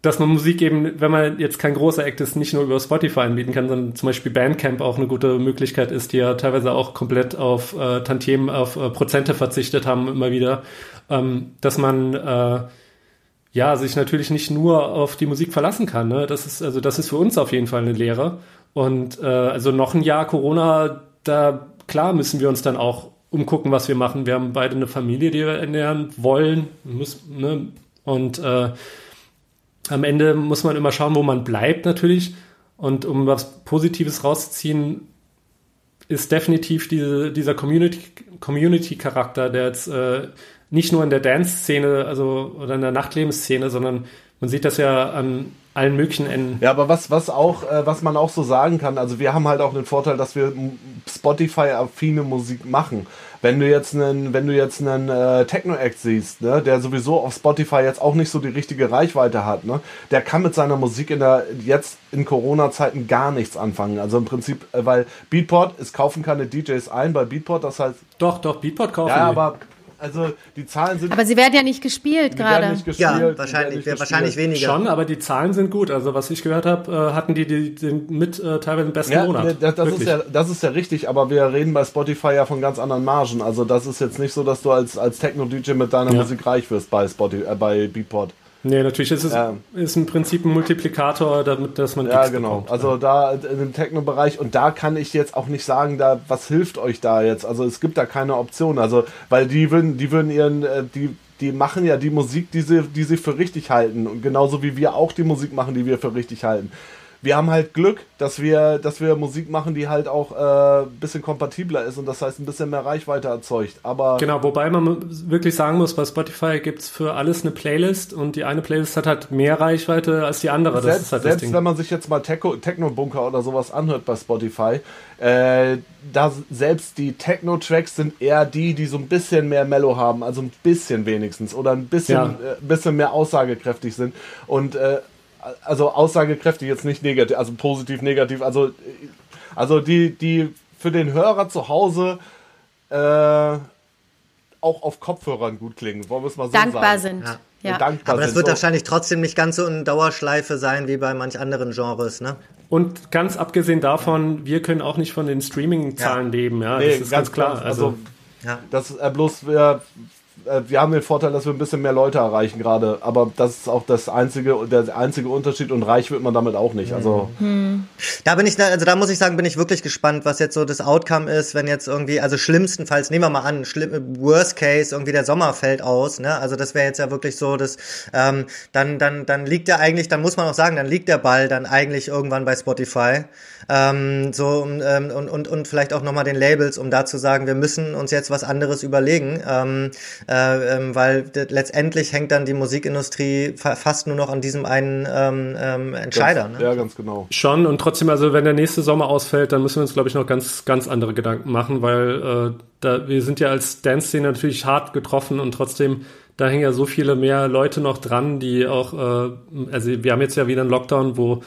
dass man Musik eben, wenn man jetzt kein großer Act ist, nicht nur über Spotify anbieten kann, sondern zum Beispiel Bandcamp auch eine gute Möglichkeit ist, die ja teilweise auch komplett auf äh, Tantiemen, auf äh, Prozente verzichtet haben, immer wieder, ähm, dass man äh, ja sich natürlich nicht nur auf die Musik verlassen kann. Ne? Das ist also das ist für uns auf jeden Fall eine Lehre. Und äh, also noch ein Jahr Corona, da klar müssen wir uns dann auch umgucken, was wir machen. Wir haben beide eine Familie, die wir ernähren wollen. Muss, ne? Und äh, am Ende muss man immer schauen, wo man bleibt natürlich. Und um was Positives rauszuziehen, ist definitiv diese, dieser Community-Charakter, Community der jetzt äh, nicht nur in der Dance-Szene, also oder in der Nachtlebensszene, sondern man sieht das ja an allen möglichen Enden. Ja, aber was, was auch, äh, was man auch so sagen kann, also wir haben halt auch den Vorteil, dass wir Spotify-affine Musik machen. Wenn du jetzt einen, wenn du jetzt einen äh, Techno-Act siehst, ne, der sowieso auf Spotify jetzt auch nicht so die richtige Reichweite hat, ne, der kann mit seiner Musik in der jetzt in Corona-Zeiten gar nichts anfangen. Also im Prinzip, äh, weil Beatport, es kaufen keine DJs ein bei Beatport, das heißt. Doch, doch, Beatport kaufen. Ja, aber also die Zahlen sind. Aber sie werden ja nicht gespielt gerade. Ja, wahrscheinlich, wahrscheinlich weniger. Schon, aber die Zahlen sind gut. Also was ich gehört habe, äh, hatten die, die den mit äh, teilweise den besten ja, Monat. Das, das ist ja, das ist ja richtig, aber wir reden bei Spotify ja von ganz anderen Margen. Also das ist jetzt nicht so, dass du als, als Techno-DJ mit deiner ja. Musik reich wirst bei Spotify, äh, bei Beatport. Nee, natürlich ist es ja. ist im Prinzip ein Multiplikator, damit dass man Ja, genau. Bekommt. Also da in dem Techno-Bereich und da kann ich jetzt auch nicht sagen, da was hilft euch da jetzt. Also es gibt da keine Option. Also weil die würden, die würden ihren, äh, die die machen ja die Musik, die sie, die sie für richtig halten. Und genauso wie wir auch die Musik machen, die wir für richtig halten wir haben halt Glück, dass wir, dass wir Musik machen, die halt auch ein äh, bisschen kompatibler ist und das heißt ein bisschen mehr Reichweite erzeugt. Aber genau, wobei man wirklich sagen muss, bei Spotify gibt es für alles eine Playlist und die eine Playlist hat halt mehr Reichweite als die andere. Selbst, halt selbst wenn man sich jetzt mal Techno-Bunker oder sowas anhört bei Spotify, äh, da selbst die Techno-Tracks sind eher die, die so ein bisschen mehr Mellow haben, also ein bisschen wenigstens oder ein bisschen, ja. äh, bisschen mehr aussagekräftig sind und äh, also aussagekräftig jetzt nicht negativ, also positiv, negativ, also, also die, die für den Hörer zu Hause äh, auch auf Kopfhörern gut klingen, wollen wir es mal so dankbar sagen. Sind. Ja. Ja. Dankbar Aber das wird so. wahrscheinlich trotzdem nicht ganz so in Dauerschleife sein wie bei manch anderen Genres, ne? Und ganz abgesehen davon, wir können auch nicht von den Streaming-Zahlen ja. leben, ja. Nee, das ist ganz, ganz klar. Also, also ja. das äh, bloß wir äh, wir haben den Vorteil, dass wir ein bisschen mehr Leute erreichen gerade, aber das ist auch das einzige, der einzige Unterschied und reich wird man damit auch nicht. Also hm. da bin ich, also da muss ich sagen, bin ich wirklich gespannt, was jetzt so das Outcome ist, wenn jetzt irgendwie, also schlimmstenfalls, nehmen wir mal an, schlimm, Worst Case, irgendwie der Sommer fällt aus, ne? Also das wäre jetzt ja wirklich so, dass ähm, dann, dann, dann liegt der eigentlich, dann muss man auch sagen, dann liegt der Ball dann eigentlich irgendwann bei Spotify. Ähm, so ähm, und, und, und vielleicht auch nochmal den Labels, um da zu sagen, wir müssen uns jetzt was anderes überlegen. Ähm, äh, ähm, weil letztendlich hängt dann die Musikindustrie fa fast nur noch an diesem einen ähm, ähm, Entscheider. Ganz, ne? Ja, ganz genau. Schon und trotzdem, also wenn der nächste Sommer ausfällt, dann müssen wir uns, glaube ich, noch ganz, ganz andere Gedanken machen, weil äh, da, wir sind ja als Dance-Szene natürlich hart getroffen und trotzdem da hängen ja so viele mehr Leute noch dran, die auch, äh, also wir haben jetzt ja wieder einen Lockdown, wo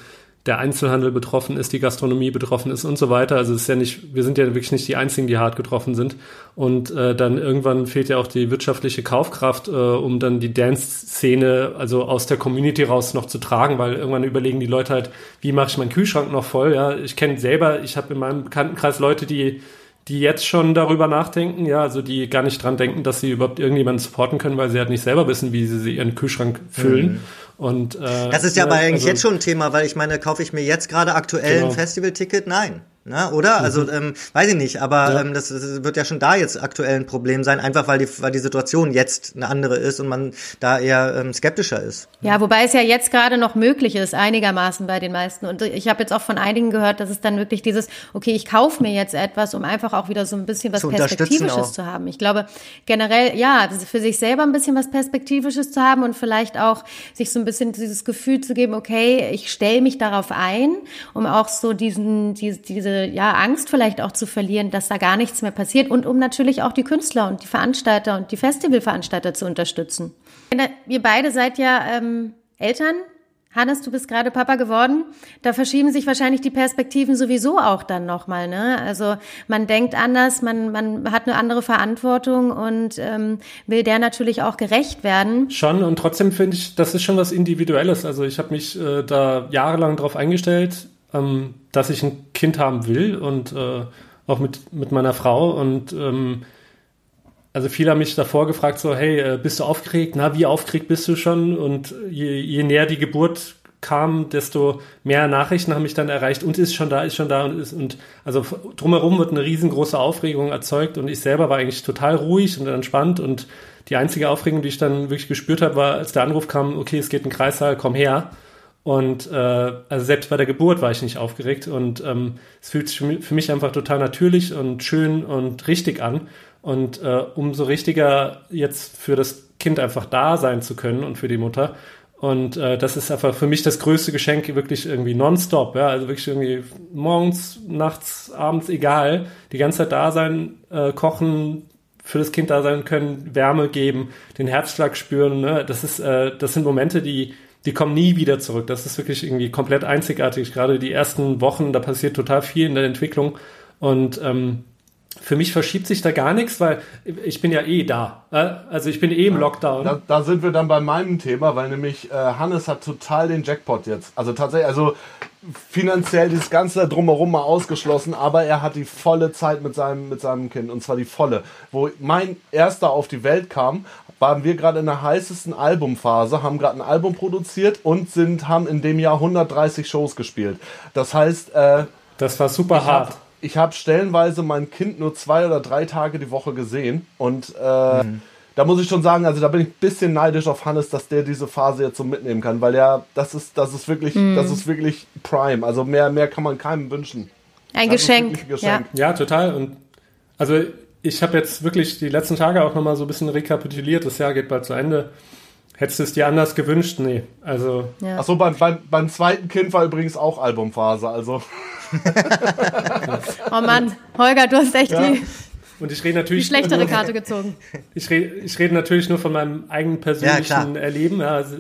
der Einzelhandel betroffen ist, die Gastronomie betroffen ist und so weiter. Also es ist ja nicht, wir sind ja wirklich nicht die einzigen, die hart getroffen sind. Und äh, dann irgendwann fehlt ja auch die wirtschaftliche Kaufkraft, äh, um dann die Dance-Szene also aus der Community raus noch zu tragen, weil irgendwann überlegen die Leute halt, wie mache ich meinen Kühlschrank noch voll? Ja, ich kenne selber, ich habe in meinem Bekanntenkreis Leute, die die jetzt schon darüber nachdenken, ja, also die gar nicht dran denken, dass sie überhaupt irgendjemanden supporten können, weil sie halt nicht selber wissen, wie sie ihren Kühlschrank füllen. Mhm. Und, äh, das ist ja, aber eigentlich also, jetzt schon ein Thema, weil ich meine, kaufe ich mir jetzt gerade aktuell genau. ein Festivalticket? Nein. Ne, oder? Mhm. Also, ähm, weiß ich nicht, aber ja. ähm, das, das, wird ja schon da jetzt aktuell ein Problem sein, einfach weil die, weil die Situation jetzt eine andere ist und man da eher ähm, skeptischer ist. Ja, wobei es ja jetzt gerade noch möglich ist, einigermaßen bei den meisten. Und ich habe jetzt auch von einigen gehört, dass es dann wirklich dieses, okay, ich kaufe mir jetzt etwas, um einfach auch wieder so ein bisschen was Perspektivisches zu haben. Ich glaube, generell, ja, für sich selber ein bisschen was Perspektivisches zu haben und vielleicht auch sich so ein bisschen dieses Gefühl zu geben, okay, ich stelle mich darauf ein, um auch so diesen, diese, diese diese ja, Angst vielleicht auch zu verlieren, dass da gar nichts mehr passiert und um natürlich auch die Künstler und die Veranstalter und die Festivalveranstalter zu unterstützen. Ihr beide seid ja ähm, Eltern. Hannes, du bist gerade Papa geworden. Da verschieben sich wahrscheinlich die Perspektiven sowieso auch dann nochmal. Ne? Also man denkt anders, man, man hat eine andere Verantwortung und ähm, will der natürlich auch gerecht werden. Schon und trotzdem finde ich, das ist schon was Individuelles. Also ich habe mich äh, da jahrelang drauf eingestellt ähm, dass ich ein Kind haben will und äh, auch mit, mit meiner Frau. Und ähm, also viele haben mich davor gefragt, so, hey, äh, bist du aufgeregt? Na, wie aufgeregt bist du schon? Und je, je näher die Geburt kam, desto mehr Nachrichten haben mich dann erreicht und ist schon da, ist schon da und ist und also drumherum wird eine riesengroße Aufregung erzeugt und ich selber war eigentlich total ruhig und entspannt und die einzige Aufregung, die ich dann wirklich gespürt habe, war, als der Anruf kam, okay, es geht in den Kreissaal, komm her. Und äh, also selbst bei der Geburt war ich nicht aufgeregt und ähm, es fühlt sich für mich einfach total natürlich und schön und richtig an. Und äh, umso richtiger jetzt für das Kind einfach da sein zu können und für die Mutter. Und äh, das ist einfach für mich das größte Geschenk, wirklich irgendwie nonstop, ja, also wirklich irgendwie morgens, nachts, abends, egal, die ganze Zeit da sein, äh, kochen, für das Kind da sein können, Wärme geben, den Herzschlag spüren, ne? das ist, äh, das sind Momente, die, die kommen nie wieder zurück. Das ist wirklich irgendwie komplett einzigartig. Gerade die ersten Wochen, da passiert total viel in der Entwicklung und ähm, für mich verschiebt sich da gar nichts, weil ich bin ja eh da. Also ich bin eh im Lockdown. Da, da sind wir dann bei meinem Thema, weil nämlich äh, Hannes hat total den Jackpot jetzt. Also tatsächlich, also finanziell dieses ganze drumherum mal ausgeschlossen, aber er hat die volle Zeit mit seinem, mit seinem Kind und zwar die volle. Wo mein erster auf die Welt kam, waren wir gerade in der heißesten Albumphase, haben gerade ein Album produziert und sind, haben in dem Jahr 130 Shows gespielt. Das heißt, äh, das war super hart. Hab, ich habe stellenweise mein Kind nur zwei oder drei Tage die Woche gesehen und äh, mhm. da muss ich schon sagen, also da bin ich ein bisschen neidisch auf Hannes, dass der diese Phase jetzt so mitnehmen kann, weil ja, das ist, das ist wirklich, mhm. das ist wirklich Prime. Also mehr, mehr kann man keinem wünschen. Ein das Geschenk. ein Geschenk. Ja. ja, total. Und also ich habe jetzt wirklich die letzten Tage auch nochmal so ein bisschen rekapituliert. Das Jahr geht bald zu Ende. Hättest du es dir anders gewünscht? Nee. Also. Ja. Achso, beim, beim, beim zweiten Kind war übrigens auch Albumphase, also. oh Mann, Holger, du hast echt ja. die. Und ich rede natürlich. Die schlechtere Karte gezogen. Ich rede, ich rede natürlich nur von meinem eigenen persönlichen ja, Erleben. Ja, also,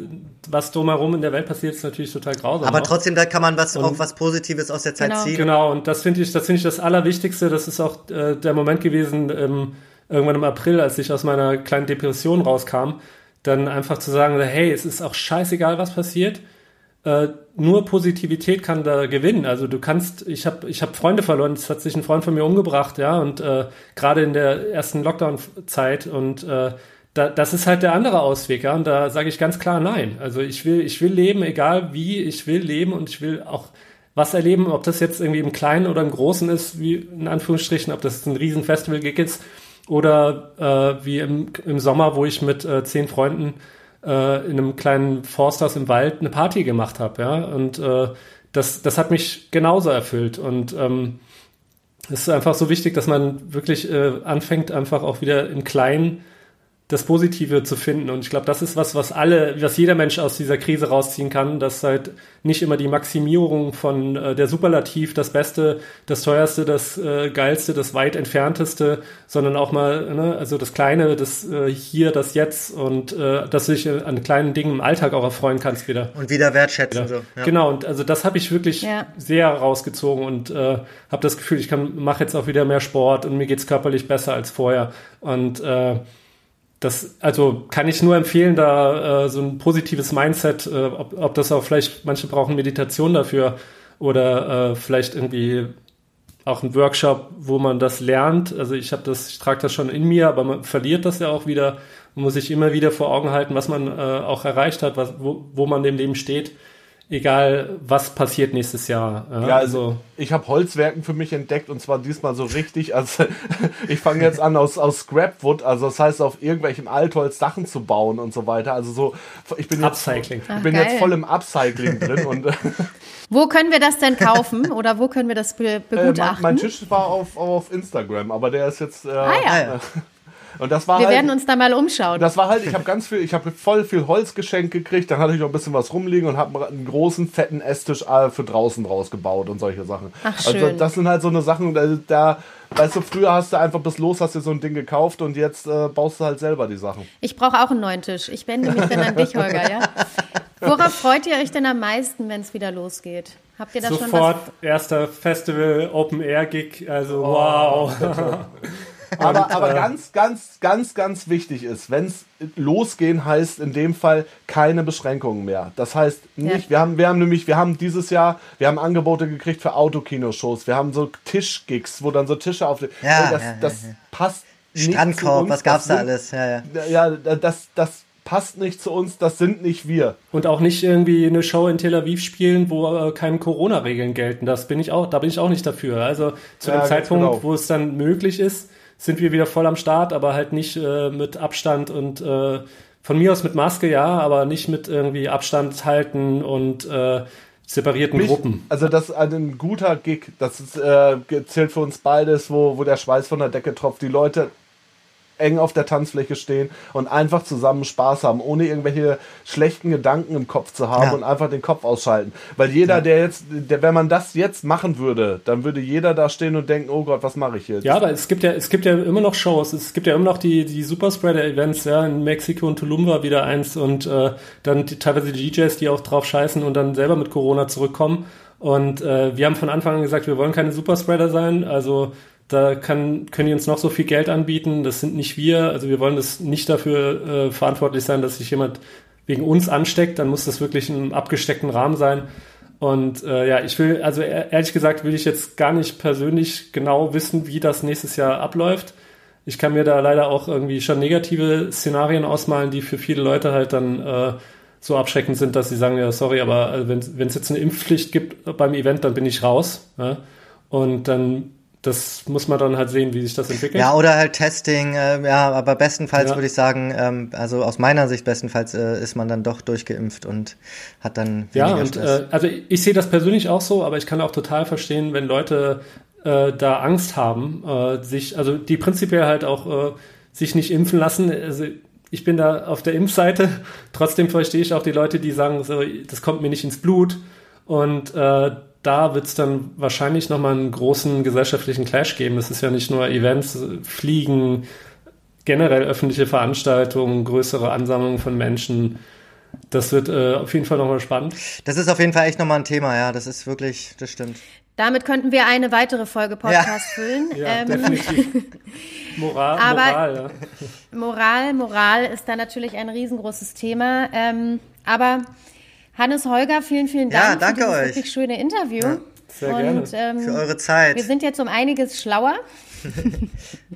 was drumherum in der Welt passiert, ist natürlich total grausam. Aber auch. trotzdem, da kann man was, auch was Positives aus der Zeit genau. ziehen. Genau, und das finde ich, das finde ich das Allerwichtigste. Das ist auch äh, der Moment gewesen, ähm, irgendwann im April, als ich aus meiner kleinen Depression rauskam, dann einfach zu sagen, hey, es ist auch scheißegal, was passiert äh, nur Positivität kann da gewinnen. Also du kannst, ich habe ich hab Freunde verloren, es hat sich ein Freund von mir umgebracht, ja, und äh, gerade in der ersten Lockdown-Zeit und äh, da, das ist halt der andere Ausweg, ja, und da sage ich ganz klar nein. Also ich will, ich will leben, egal wie, ich will leben und ich will auch was erleben, ob das jetzt irgendwie im Kleinen oder im Großen ist, wie in Anführungsstrichen, ob das ein riesen Festival-Gig ist oder äh, wie im, im Sommer, wo ich mit äh, zehn Freunden äh, in einem kleinen Forsthaus im Wald eine Party gemacht habe, ja. Und äh, das, das hat mich genauso erfüllt. Und ähm, es ist einfach so wichtig, dass man wirklich äh, anfängt, einfach auch wieder im Kleinen das Positive zu finden. Und ich glaube, das ist was, was alle, was jeder Mensch aus dieser Krise rausziehen kann, dass halt nicht immer die Maximierung von äh, der Superlativ, das Beste, das Teuerste, das äh, Geilste, das weit entfernteste, sondern auch mal, ne, also das Kleine, das äh, Hier, das Jetzt und äh, dass du dich an kleinen Dingen im Alltag auch erfreuen kannst wieder. Und wieder wertschätzen. Wieder. So, ja. Genau, und also das habe ich wirklich ja. sehr rausgezogen und äh, habe das Gefühl, ich kann mache jetzt auch wieder mehr Sport und mir geht's körperlich besser als vorher. Und äh, das, also kann ich nur empfehlen, da äh, so ein positives Mindset, äh, ob, ob das auch vielleicht, manche brauchen Meditation dafür oder äh, vielleicht irgendwie auch ein Workshop, wo man das lernt. Also ich habe das, ich trage das schon in mir, aber man verliert das ja auch wieder. Man muss sich immer wieder vor Augen halten, was man äh, auch erreicht hat, was, wo, wo man im Leben steht egal was passiert nächstes Jahr. Ja, ja also ich habe Holzwerken für mich entdeckt und zwar diesmal so richtig. Also ich fange jetzt an aus, aus Scrapwood, also das heißt auf irgendwelchem Altholz Sachen zu bauen und so weiter. Also so, ich bin jetzt, Upcycling. Ich bin jetzt voll im Upcycling drin und Wo können wir das denn kaufen oder wo können wir das begutachten? Äh, mein, mein, Tisch war auf, auf Instagram, aber der ist jetzt. Äh, ah ja. Äh, und das war Wir halt, werden uns da mal umschauen. Das war halt, ich habe ganz viel, ich habe voll viel Holz geschenkt gekriegt, dann hatte ich noch ein bisschen was rumliegen und habe einen großen, fetten Esstisch äh, für draußen draus gebaut und solche Sachen. Ach, also schön. Also das sind halt so eine Sachen, da, da Weißt du, früher hast du einfach bis los, hast dir so ein Ding gekauft und jetzt äh, baust du halt selber die Sachen. Ich brauche auch einen neuen Tisch. Ich wende mich dann an dich, Holger, ja? Worauf freut ihr euch denn am meisten, wenn es wieder losgeht? Habt ihr da Sofort schon was? erster Festival, Open Air Gig, also oh, wow. Aber, aber ganz, ganz, ganz, ganz wichtig ist, wenn es losgehen heißt, in dem Fall keine Beschränkungen mehr. Das heißt nicht, ja. wir haben, wir haben nämlich, wir haben dieses Jahr, wir haben Angebote gekriegt für Autokinoshows, wir haben so Tischgigs, wo dann so Tische auf, ja, das, ja, das passt Strandkorb, was gab's da alles? Ja, ja. ja das, das passt nicht zu uns, das sind nicht wir. Und auch nicht irgendwie eine Show in Tel Aviv spielen, wo äh, keine Corona-Regeln gelten. Das bin ich auch, da bin ich auch nicht dafür. Also zu Ja, dem Zeitpunkt, genau. wo es dann möglich ist, sind wir wieder voll am Start, aber halt nicht äh, mit Abstand und äh, von mir aus mit Maske ja, aber nicht mit irgendwie Abstand halten und äh, separierten Mich- Gruppen. Also das ist ein guter Gig. Das ist, äh, zählt für uns beides, wo, wo der Schweiß von der Decke tropft. Die Leute eng auf der Tanzfläche stehen und einfach zusammen Spaß haben, ohne irgendwelche schlechten Gedanken im Kopf zu haben Ja. und einfach den Kopf ausschalten. Weil jeder, der jetzt, der, wenn man das jetzt machen würde, dann würde jeder da stehen und denken, oh Gott, was mache ich jetzt? Ja, aber es gibt ja, es gibt ja immer noch Shows. Es gibt ja immer noch die, die Superspreader-Events, ja, in Mexiko und Tulum war wieder eins und äh, dann die, teilweise die DJs, die auch drauf scheißen und dann selber mit Corona zurückkommen. Und äh, wir haben von Anfang an gesagt, wir wollen keine Superspreader sein. Also da kann, können die uns noch so viel Geld anbieten. Das sind nicht wir. Also wir wollen das nicht dafür äh, verantwortlich sein, dass sich jemand wegen uns ansteckt. Dann muss das wirklich in abgesteckten Rahmen sein. Und äh, ja, ich will, also e- ehrlich gesagt, will ich jetzt gar nicht persönlich genau wissen, wie das nächstes Jahr abläuft. Ich kann mir da leider auch irgendwie schon negative Szenarien ausmalen, die für viele Leute halt dann äh, so abschreckend sind, dass sie sagen, ja, sorry, aber äh, wenn es jetzt eine Impfpflicht gibt beim Event, dann bin ich raus. Ja? Und dann, das muss man dann halt sehen, wie sich das entwickelt. Ja, oder halt Testing, äh, ja, aber bestenfalls Ja. würde ich sagen, ähm, also aus meiner Sicht bestenfalls äh, ist man dann doch durchgeimpft und hat dann weniger Ja, und Stress. äh, also ich sehe das persönlich auch so, aber ich kann auch total verstehen, wenn Leute äh, da Angst haben, äh, sich, also die prinzipiell halt auch äh, sich nicht impfen lassen. Also ich bin da auf der Impfseite, trotzdem verstehe ich auch die Leute, die sagen, so, das kommt mir nicht ins Blut. Und äh, da wird es dann wahrscheinlich nochmal einen großen gesellschaftlichen Clash geben. Es ist ja nicht nur Events, Fliegen, generell öffentliche Veranstaltungen, größere Ansammlungen von Menschen. Das wird äh, auf jeden Fall nochmal spannend. Das ist auf jeden Fall echt nochmal ein Thema, ja, das ist wirklich, das stimmt. Damit könnten wir eine weitere Folge Podcast füllen. Ja, Ähm, definitiv. Moral, aber- Moral, ja. Moral, Moral ist da natürlich ein riesengroßes Thema. Ähm, aber Hannes Holger, vielen, vielen Ja, Dank danke für dieses euch. wirklich schöne Interview. sehr Und gerne. ähm, Für eure Zeit. wir sind jetzt um einiges schlauer.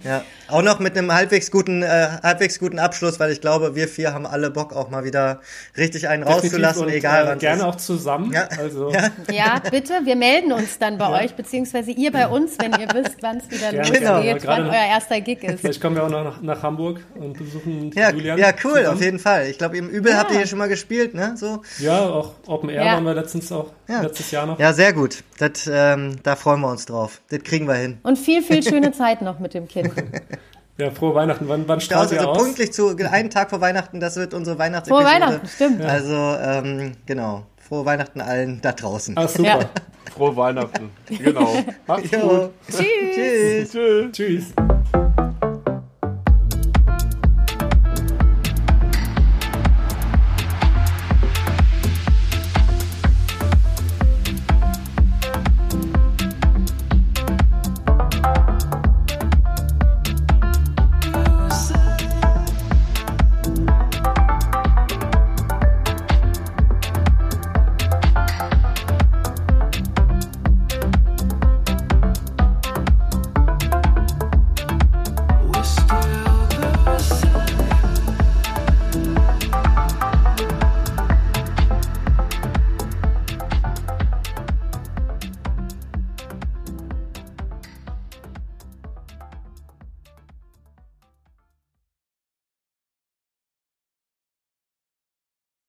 Ja, auch noch mit einem halbwegs guten, äh, halbwegs guten Abschluss, weil ich glaube, wir vier haben alle Bock auch mal wieder richtig einen rauszulassen, Definitiv egal und, äh, wann Gerne ist. auch zusammen. Ja. Also, Ja. Ja, bitte, wir melden uns dann bei euch, beziehungsweise ihr bei uns, wenn ihr wisst, wann es wieder Gerne, losgeht, Genau. wann euer erster Gig ist. Vielleicht kommen wir auch noch nach, nach Hamburg und besuchen Ja, Julian. ja, cool, zusammen. auf jeden Fall. Ich glaube, im Übel Ja. habt ihr hier schon mal gespielt, ne? So. Ja, auch Open Air Ja. waren wir letztens auch, Ja. letztes Jahr noch. Ja, sehr gut. Das, ähm, da freuen wir uns drauf. Das kriegen wir hin. Und viel, viel schöne Zeit noch mit dem Kind. Ja, frohe Weihnachten. Wann, wann strahlt ihr also aus? pünktlich zu einen Tag vor Weihnachten, das wird unsere Frohe Weihnachtsepisode. Weihnachten, stimmt. Also, ähm, genau. Frohe Weihnachten allen da draußen. Ach, super. Ja. Frohe Weihnachten. Genau. Macht's Jo. gut. Tschüss. Tschüss. Tschüss. Tschüss.